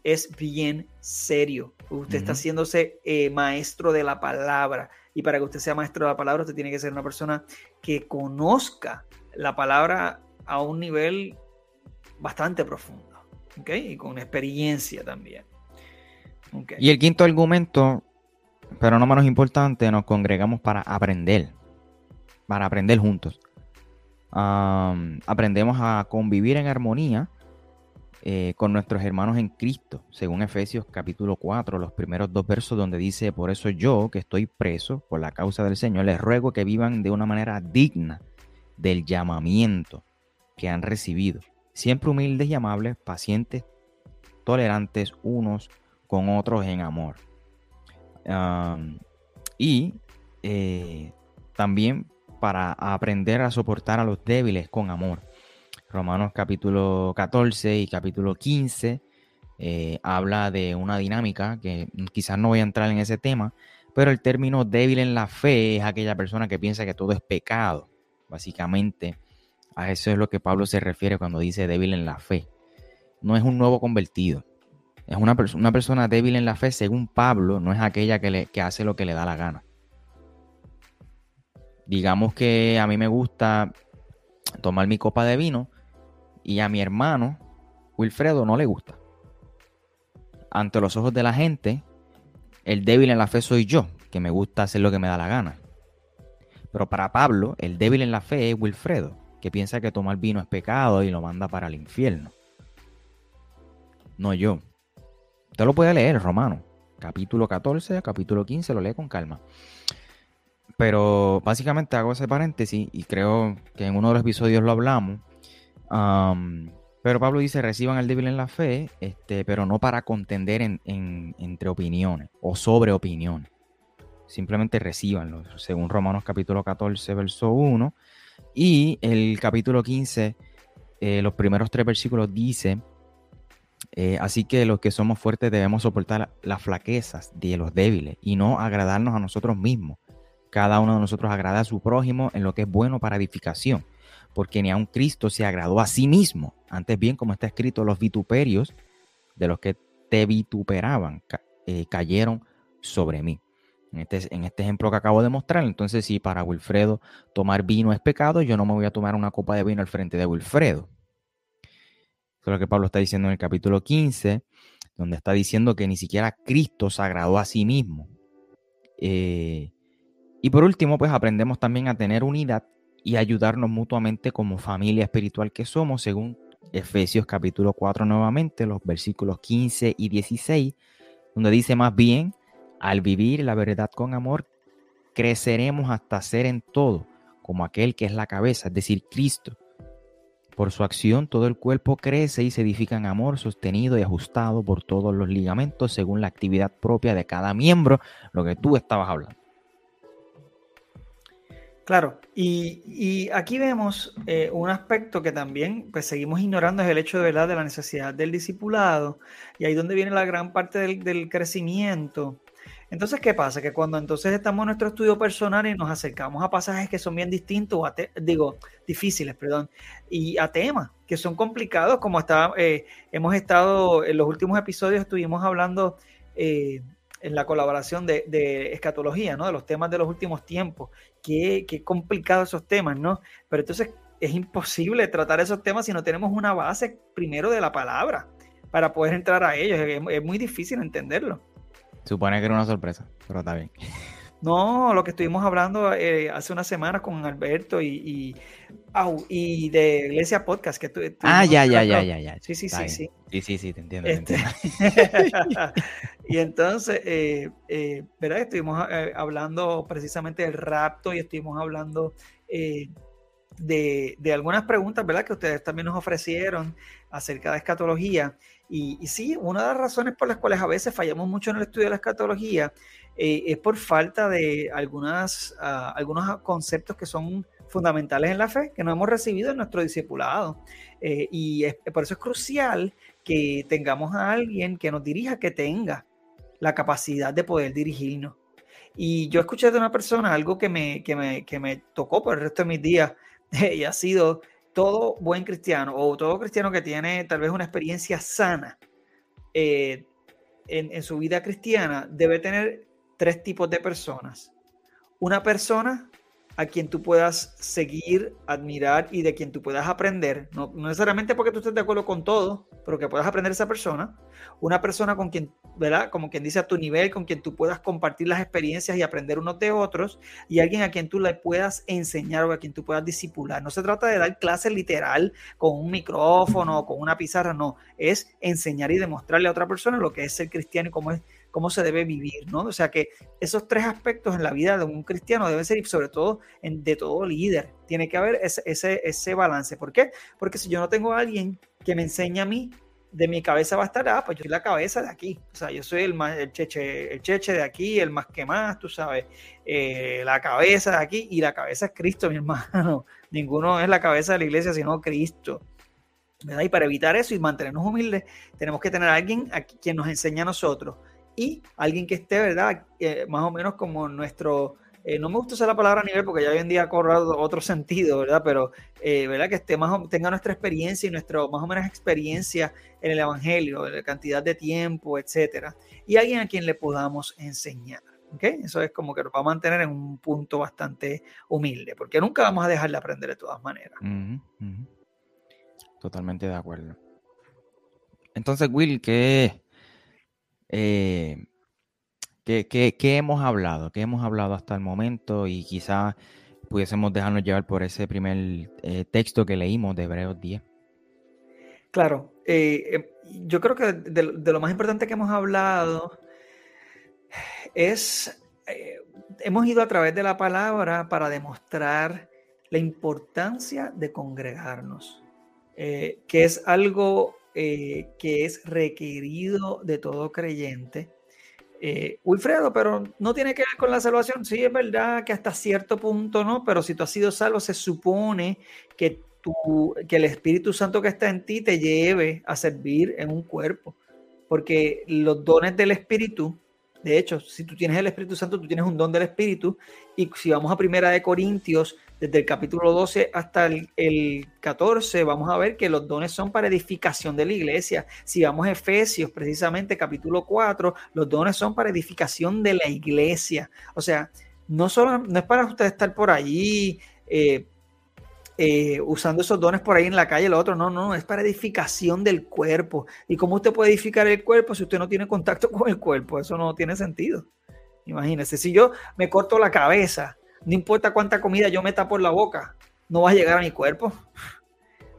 es bien serio. Usted está haciéndose eh, maestro de la palabra y para que usted sea maestro de la palabra usted tiene que ser una persona que conozca la palabra a un nivel bastante profundo. Y con experiencia también. Y el quinto argumento, pero no menos importante, nos congregamos para aprender, para aprender juntos aprendemos a convivir en armonía eh, con nuestros hermanos en Cristo, según Efesios capítulo 4, los primeros dos versos donde dice, por eso yo que estoy preso por la causa del Señor, les ruego que vivan de una manera digna del llamamiento que han recibido, siempre humildes y amables, pacientes, tolerantes unos con otros en amor. y eh, también para aprender a soportar a los débiles con amor. Romanos capítulo 14 y capítulo 15 eh, habla de una dinámica que quizás no voy a entrar en ese tema, pero el término débil en la fe es aquella persona que piensa que todo es pecado. Básicamente, a eso es lo que Pablo se refiere cuando dice débil en la fe. No es un nuevo convertido. Es una, una persona débil en la fe, según Pablo, no es aquella que, le, que hace lo que le da la gana digamos que a mí me gusta tomar mi copa de vino y a mi hermano, Wilfredo, no le gusta. Ante los ojos de la gente, el débil en la fe soy yo, que me gusta hacer lo que me da la gana. Pero para Pablo, el débil en la fe es Wilfredo, que piensa que tomar vino es pecado y lo manda para el infierno. No yo. Usted lo puede leer, Romano. Capítulo 14, capítulo 15, lo lee con calma. Pero básicamente hago ese paréntesis y creo que en uno de los episodios lo hablamos. pero Pablo dice, reciban al débil en la fe, este, pero no para contender entre opiniones o sobre opiniones. Simplemente recibanlo, según Romanos capítulo 14, verso 1. Y el capítulo 15, eh, los primeros tres versículos dice, eh, así que los que somos fuertes debemos soportar las flaquezas de los débiles y no agradarnos a nosotros mismos. Cada uno de nosotros agrada a su prójimo en lo que es bueno para edificación, porque ni a un Cristo se agradó a sí mismo. Antes bien, como está escrito, los vituperios de los que te vituperaban eh, cayeron sobre mí. En este, en este, ejemplo que acabo de mostrar, entonces si para Wilfredo tomar vino es pecado, yo no me voy a tomar una copa de vino al frente de Wilfredo. Eso es lo que Pablo está diciendo en el capítulo 15, donde está diciendo que ni siquiera Cristo se agradó a sí mismo. Eh, y por último, pues aprendemos también a tener unidad y ayudarnos mutuamente como familia espiritual que somos, según Efesios capítulo 4 nuevamente, los versículos 15 y 16, donde dice más bien, al vivir la verdad con amor, creceremos hasta ser en todo como aquel que es la cabeza, es decir, Cristo. Por su acción todo el cuerpo crece y se edifica en amor, sostenido y ajustado por todos los ligamentos según la actividad propia de cada miembro, lo que tú estabas hablando. Claro, y, aquí vemos eh, un aspecto que también pues, seguimos ignorando, es el hecho de verdad de la necesidad del discipulado, y ahí donde viene la gran parte del, del crecimiento entonces, ¿qué pasa? Que cuando entonces estamos en nuestro estudio personal y nos acercamos a pasajes que son bien distintos, digo, difíciles, perdón, y a temas que son complicados, como está, eh, hemos estado en los últimos episodios, estuvimos hablando eh, en la colaboración de, escatología, ¿no? De los temas de los últimos tiempos. Qué, qué complicados esos temas, ¿no? Pero entonces es imposible tratar esos temas si no tenemos una base primero de la palabra para poder entrar a ellos. es muy difícil entenderlo. Supone que era una sorpresa, pero está bien. No, lo que estuvimos hablando eh, hace unas semanas con Alberto y, y, de Iglesia Podcast. Que tú, ah, ya, ya, ya, ya, ya. Sí, sí, sí, sí. Sí, sí, sí, te entiendo. Te este, <laughs> y entonces, eh, eh, ¿verdad? Estuvimos hablando precisamente del rapto y estuvimos hablando de, de, algunas preguntas, ¿verdad? Que ustedes también nos ofrecieron acerca de escatología. Y, sí, una de las razones por las cuales a veces fallamos mucho en el estudio de la escatología eh, es por falta de algunas, ah, algunos conceptos que son fundamentales en la fe que no hemos recibido en nuestro discipulado. Eh, y por eso es crucial que tengamos a alguien que nos dirija, que tenga la capacidad de poder dirigirnos. Y yo escuché de una persona algo que me, que me, que me tocó por el resto de mis días <laughs> y ha sido todo buen cristiano o todo cristiano que tiene tal vez una experiencia sana eh, en, su vida cristiana debe tener tres tipos de personas. Una persona a quien tú puedas seguir, admirar y de quien tú puedas aprender, no, necesariamente porque tú estés de acuerdo con todo, pero que puedas aprender esa persona, una persona con quien, ¿verdad? Como quien dice a tu nivel, con quien tú puedas compartir las experiencias y aprender unos de otros, y alguien a quien tú le puedas enseñar o a quien tú puedas disipular. No se trata de dar clases literal con un micrófono o con una pizarra, no, es enseñar y demostrarle a otra persona lo que es ser cristiano y cómo es cómo se debe vivir, ¿no? O sea que esos tres aspectos en la vida de un cristiano deben ser, y sobre todo en, de todo líder, tiene que haber ese, ese, ese balance. ¿Por qué? Porque si yo no tengo a alguien que me enseñe a mí, de mi cabeza va a estar, ah, pues yo soy la cabeza de aquí. O sea, yo soy el, más, el, cheche, el cheche de aquí, el más que más, tú sabes, eh, la cabeza de aquí, y la cabeza es Cristo, <laughs> mi hermano. Ninguno es la cabeza de la iglesia, sino Cristo. ¿verdad? Y para evitar eso y mantenernos humildes, tenemos que tener a alguien a quien nos enseñe a nosotros y alguien que esté, ¿verdad? más o menos como nuestro, eh, no me gusta usar la palabra nivel porque ya hoy en día ha cobrado otro sentido, ¿verdad? Pero, eh, ¿verdad? Que esté más tenga nuestra experiencia y nuestra más o menos experiencia en el Evangelio, la cantidad de tiempo, etcétera. Y alguien a quien le podamos enseñar. ¿ok? Eso es como que nos va a mantener en un punto bastante humilde, porque nunca vamos a dejar de aprender de todas maneras. Totalmente de acuerdo. Entonces, Will, ¿qué, eh, ¿qué, hemos hablado? ¿Qué hemos hablado hasta el momento? Y quizás pudiésemos dejarnos llevar por ese primer eh, texto que leímos de Hebreos 10. Claro, eh, yo creo que de, lo más importante que hemos hablado es, hemos ido a través de la palabra para demostrar la importancia de congregarnos, que es algo eh, que es requerido de todo creyente. Eh, Wilfredo, pero no tiene que ver con la salvación. Sí, es verdad que hasta cierto punto no, pero si tú has sido salvo, se supone que que el Espíritu Santo que está en ti te lleve a servir en un cuerpo. Porque los dones del Espíritu, de hecho, si tú tienes el Espíritu Santo, tú tienes un don del Espíritu. Y si vamos a Primera de Corintios, desde el capítulo 12 hasta el, el, 14, vamos a ver que los dones son para edificación de la iglesia. Si vamos a Efesios, precisamente capítulo 4, los dones son para edificación de la iglesia. O sea, no, solo, no es para usted estar por allí eh, eh, usando esos dones por ahí en la calle, lo otro, no, no, es para edificación del cuerpo. ¿Y cómo usted puede edificar el cuerpo si usted no tiene contacto <laughs> con el cuerpo? Eso no tiene sentido. Imagínese, si yo me corto la cabeza, no importa cuánta comida yo meta por la boca, no va a llegar a mi cuerpo.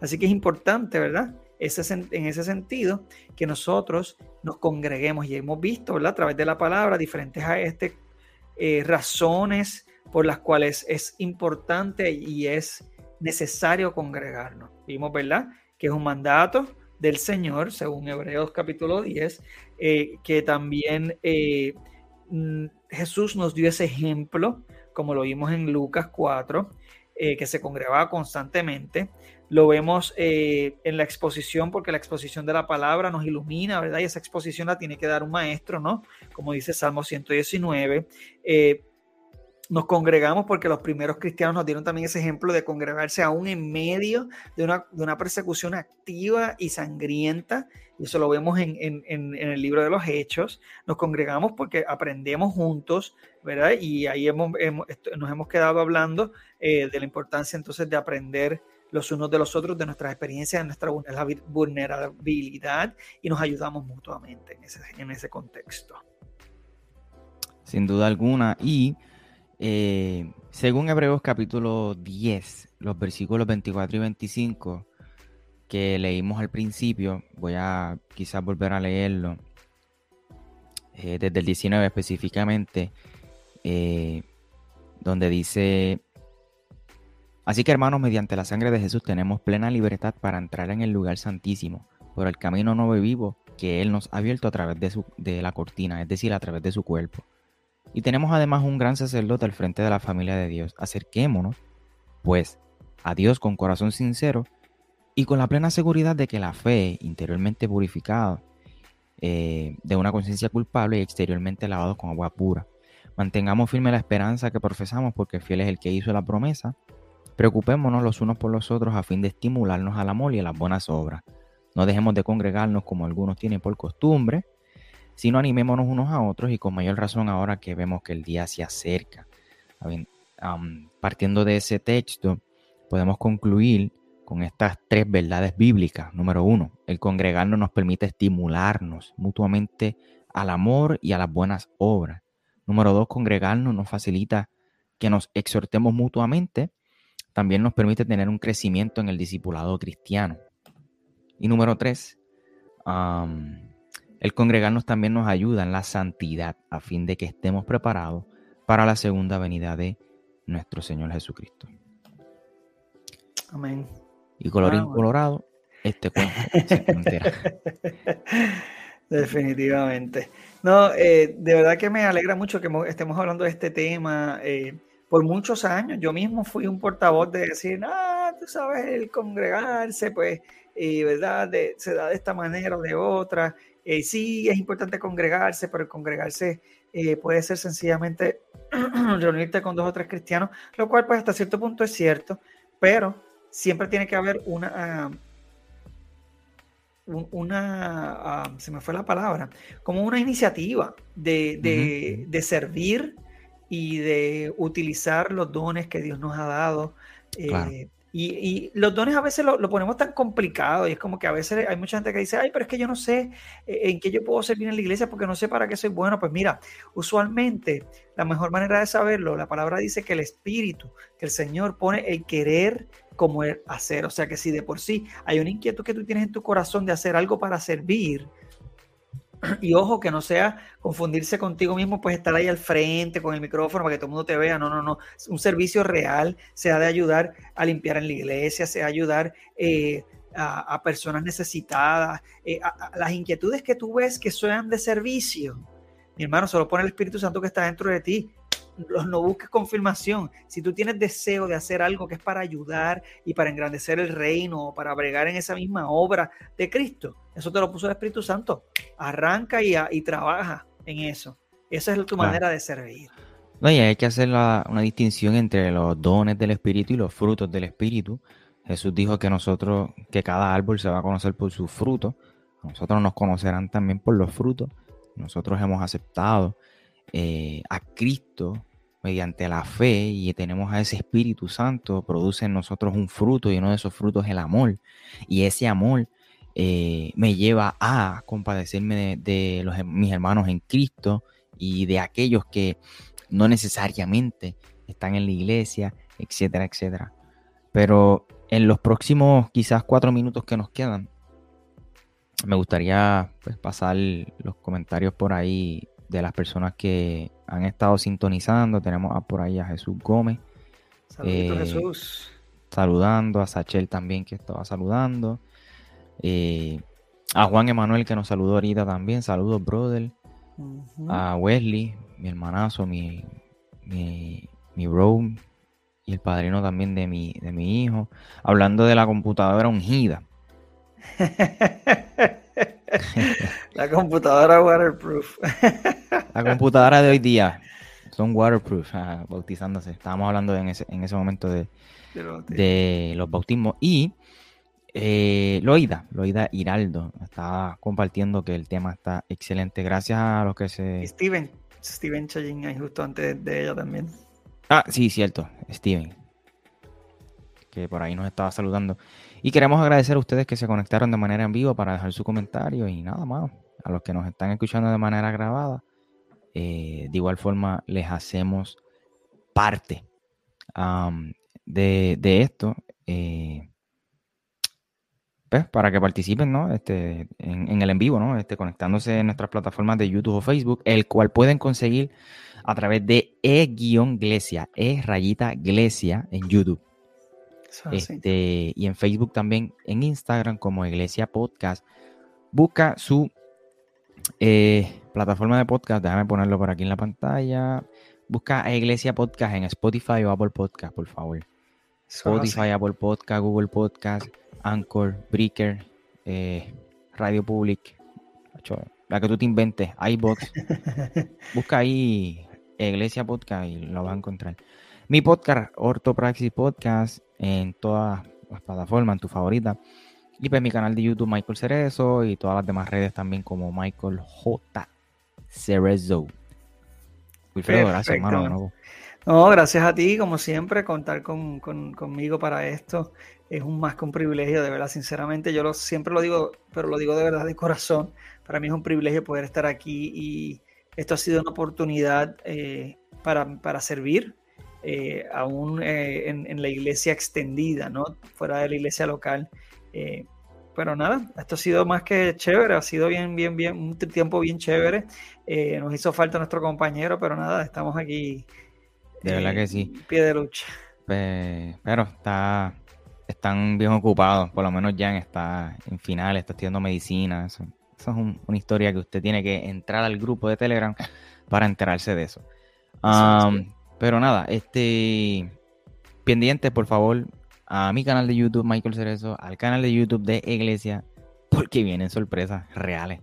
Así que es importante, ¿verdad? Ese, en ese sentido, que nosotros nos congreguemos y hemos visto, ¿verdad? A través de la palabra, diferentes este, eh, razones por las cuales es importante y es necesario congregarnos. Vimos, ¿verdad? Que es un mandato del Señor, según Hebreos capítulo 10, eh, que también eh, mm, Jesús nos dio ese ejemplo, como lo vimos en Lucas 4, que se congregaba constantemente. Lo vemos en la exposición, porque la exposición de la palabra nos ilumina, ¿verdad? Y esa exposición la tiene que dar un maestro, ¿no? Como dice Salmo 119 nos congregamos porque los primeros cristianos nos dieron también ese ejemplo de congregarse aún en medio de una, de una persecución activa y sangrienta. Y eso lo vemos en, en, en, el libro de los Hechos. Nos congregamos porque aprendemos juntos, ¿verdad? Y ahí hemos, nos hemos quedado hablando eh, de la importancia entonces de aprender los unos de los otros, de nuestras experiencias, de nuestra vulnerabilidad y nos ayudamos mutuamente en ese, en ese contexto. Sin duda alguna. Y eh, según Hebreos capítulo 10, los versículos 24 y 25 que leímos al principio, voy a quizás volver a leerlo, eh, desde el 19 específicamente, eh, donde dice, así que hermanos, mediante la sangre de Jesús tenemos plena libertad para entrar en el lugar santísimo, por el camino y vivo que Él nos ha abierto a través de, su, de la cortina, es decir, a través de su cuerpo y tenemos además un gran sacerdote al frente de la familia de Dios. Acerquémonos, pues, a Dios con corazón sincero y con la plena seguridad de que la fe, interiormente purificada, eh, de una conciencia culpable y exteriormente lavado con agua pura. Mantengamos firme la esperanza que profesamos porque fiel es el que hizo la promesa. Preocupémonos los unos por los otros a fin de estimularnos al amor y a las buenas obras. No dejemos de congregarnos como algunos tienen por costumbre, sino animémonos unos a otros y con mayor razón ahora que vemos que el día se acerca. partiendo de ese texto, podemos concluir con estas tres verdades bíblicas. Número uno, el congregarnos nos permite estimularnos mutuamente al amor y a las buenas obras. Número dos, congregarnos nos facilita que nos exhortemos mutuamente. También nos permite tener un crecimiento en el discipulado cristiano. Y número tres, el congregarnos también nos ayuda en la santidad a fin de que estemos preparados para la segunda venida de nuestro Señor Jesucristo. Amén. Y colorín colorado, este cuento <laughs> se <laughs> Definitivamente. No, eh, de verdad que me alegra mucho que estemos hablando de este tema. Eh, por muchos años yo mismo fui un portavoz de decir, ah, tú sabes, el congregarse, pues, eh, ¿verdad? se da de esta manera o de otra. Eh, sí, es importante congregarse, pero congregarse eh, puede ser sencillamente <clears throat> reunirte con dos o tres cristianos, lo cual pues hasta cierto punto es cierto, pero siempre tiene que haber una, una, ah, se me fue la palabra, como una iniciativa de, servir y de utilizar los dones que Dios nos ha dado. Eh, y, los dones a veces lo, ponemos tan complicado y es como que a veces hay mucha gente que dice, ay, pero es que yo no sé eh, en qué yo puedo servir en la iglesia porque no sé para qué soy bueno. Pues mira, usualmente la mejor manera de saberlo, la palabra dice que el espíritu, que el Señor pone el querer como el hacer. O sea que si de por sí hay una inquietud que tú tienes en tu corazón de hacer algo para servir, y ojo, que no sea confundirse contigo mismo, pues estar ahí al frente con el micrófono para que todo el mundo te vea. No, no, no. Un servicio real, sea de ayudar a limpiar en la iglesia, sea ayudar eh, a, personas necesitadas, eh, las inquietudes que tú ves que sean de servicio. Mi hermano, solo pone el Espíritu Santo que está dentro de ti. No busques confirmación. Si tú tienes deseo de hacer algo que es para ayudar y para engrandecer el reino o para bregar en esa misma obra de Cristo, eso te lo puso el Espíritu Santo. Arranca y, y trabaja en eso. Esa es tu manera de servir. No, y hay que hacer una distinción entre los dones del Espíritu y los frutos del Espíritu. Jesús dijo que nosotros, que cada árbol se va a conocer por su fruto. Nosotros nos conocerán también por los frutos. Nosotros hemos aceptado eh, a Cristo mediante la fe y tenemos a ese Espíritu Santo, produce en nosotros un fruto y uno de esos frutos es el amor. Y ese amor eh, me lleva a compadecerme de, los, mis hermanos en Cristo y de aquellos que no necesariamente están en la iglesia, etcétera, etcétera. Pero en los próximos quizás cuatro minutos que nos quedan, me gustaría pues, pasar los comentarios por ahí de las personas que han estado sintonizando. Tenemos por ahí a Jesús Gómez. Saludos, eh, Jesús. Saludando, a Sachel también que estaba saludando. Eh, a Juan Emanuel que nos saludó ahorita también. Saludos, brother. A Wesley, mi hermanazo, mi, mi, mi bro, y el padrino también de mi, de mi hijo, hablando de la computadora ungida. <laughs> <laughs> la computadora waterproof. la computadora de hoy día son waterproof, ah, bautizándose. Estábamos hablando en ese, en ese momento de, de, los bautismos. Y eh, Loida, Loida Hiraldo, estaba compartiendo que el tema está excelente. Gracias a los que se... Steven, Steven Chayin ahí justo antes de ella también. Ah, sí, cierto, Steven. Que por ahí nos estaba saludando. Y queremos agradecer a ustedes que se conectaron de manera en vivo para dejar su comentario y nada más. A los que nos están escuchando de manera grabada, eh, de igual forma les hacemos parte de, esto. Eh, pues, para que participen ¿no? este, en, el en vivo, ¿no? este, conectándose en nuestras plataformas de YouTube o Facebook, el cual pueden conseguir a través de e-glesia, e rayita glesia en YouTube. Este, y en Facebook también, en Instagram como Iglesia Podcast. Busca su eh, plataforma de podcast, déjame ponerlo por aquí en la pantalla. Busca Iglesia Podcast en Spotify o Apple Podcast, por favor. Spotify, Apple Podcast, Google Podcast, Anchor, Breaker, eh, Radio Public, la que tú te inventes, iBox. <laughs> Busca ahí Iglesia Podcast y lo vas a encontrar. Mi podcast, Ortopraxis Podcast, en todas las plataformas, en tu favorita. Y pues mi canal de YouTube, Michael Cerezo, y todas las demás redes también como Michael J. Cerezo. Wilfredo, gracias, hermano. No, gracias a ti, como siempre, contar con, conmigo para esto es un más que un privilegio, de verdad, sinceramente, yo lo, siempre lo digo, pero lo digo de verdad de corazón, para mí es un privilegio poder estar aquí y esto ha sido una oportunidad eh, para, servir, eh, aún eh, en, la iglesia extendida, ¿no? Fuera de la iglesia local. pero nada, esto ha sido más que chévere, ha sido bien, bien, bien, un tiempo bien chévere. nos hizo falta nuestro compañero, pero nada, estamos aquí. De verdad que sí. Pie de lucha. pero está, están bien ocupados, por lo menos Jan está en final, está estudiando medicina, eso es una historia que usted tiene que entrar al grupo de Telegram para enterarse de eso. Pero nada, este pendiente, por favor, a mi canal de YouTube, Michael Cerezo, al canal de YouTube de Iglesia, porque vienen sorpresas reales.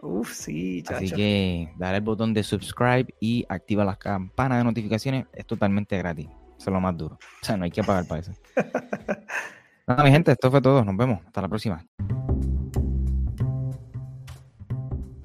Uf, sí, chacho. Así que dale el botón de subscribe y activa las campanas de notificaciones. Es totalmente gratis. Eso es lo más duro. O sea, no hay que pagar para eso. <laughs> Nada, mi gente, esto fue todo. Nos vemos. Hasta la próxima.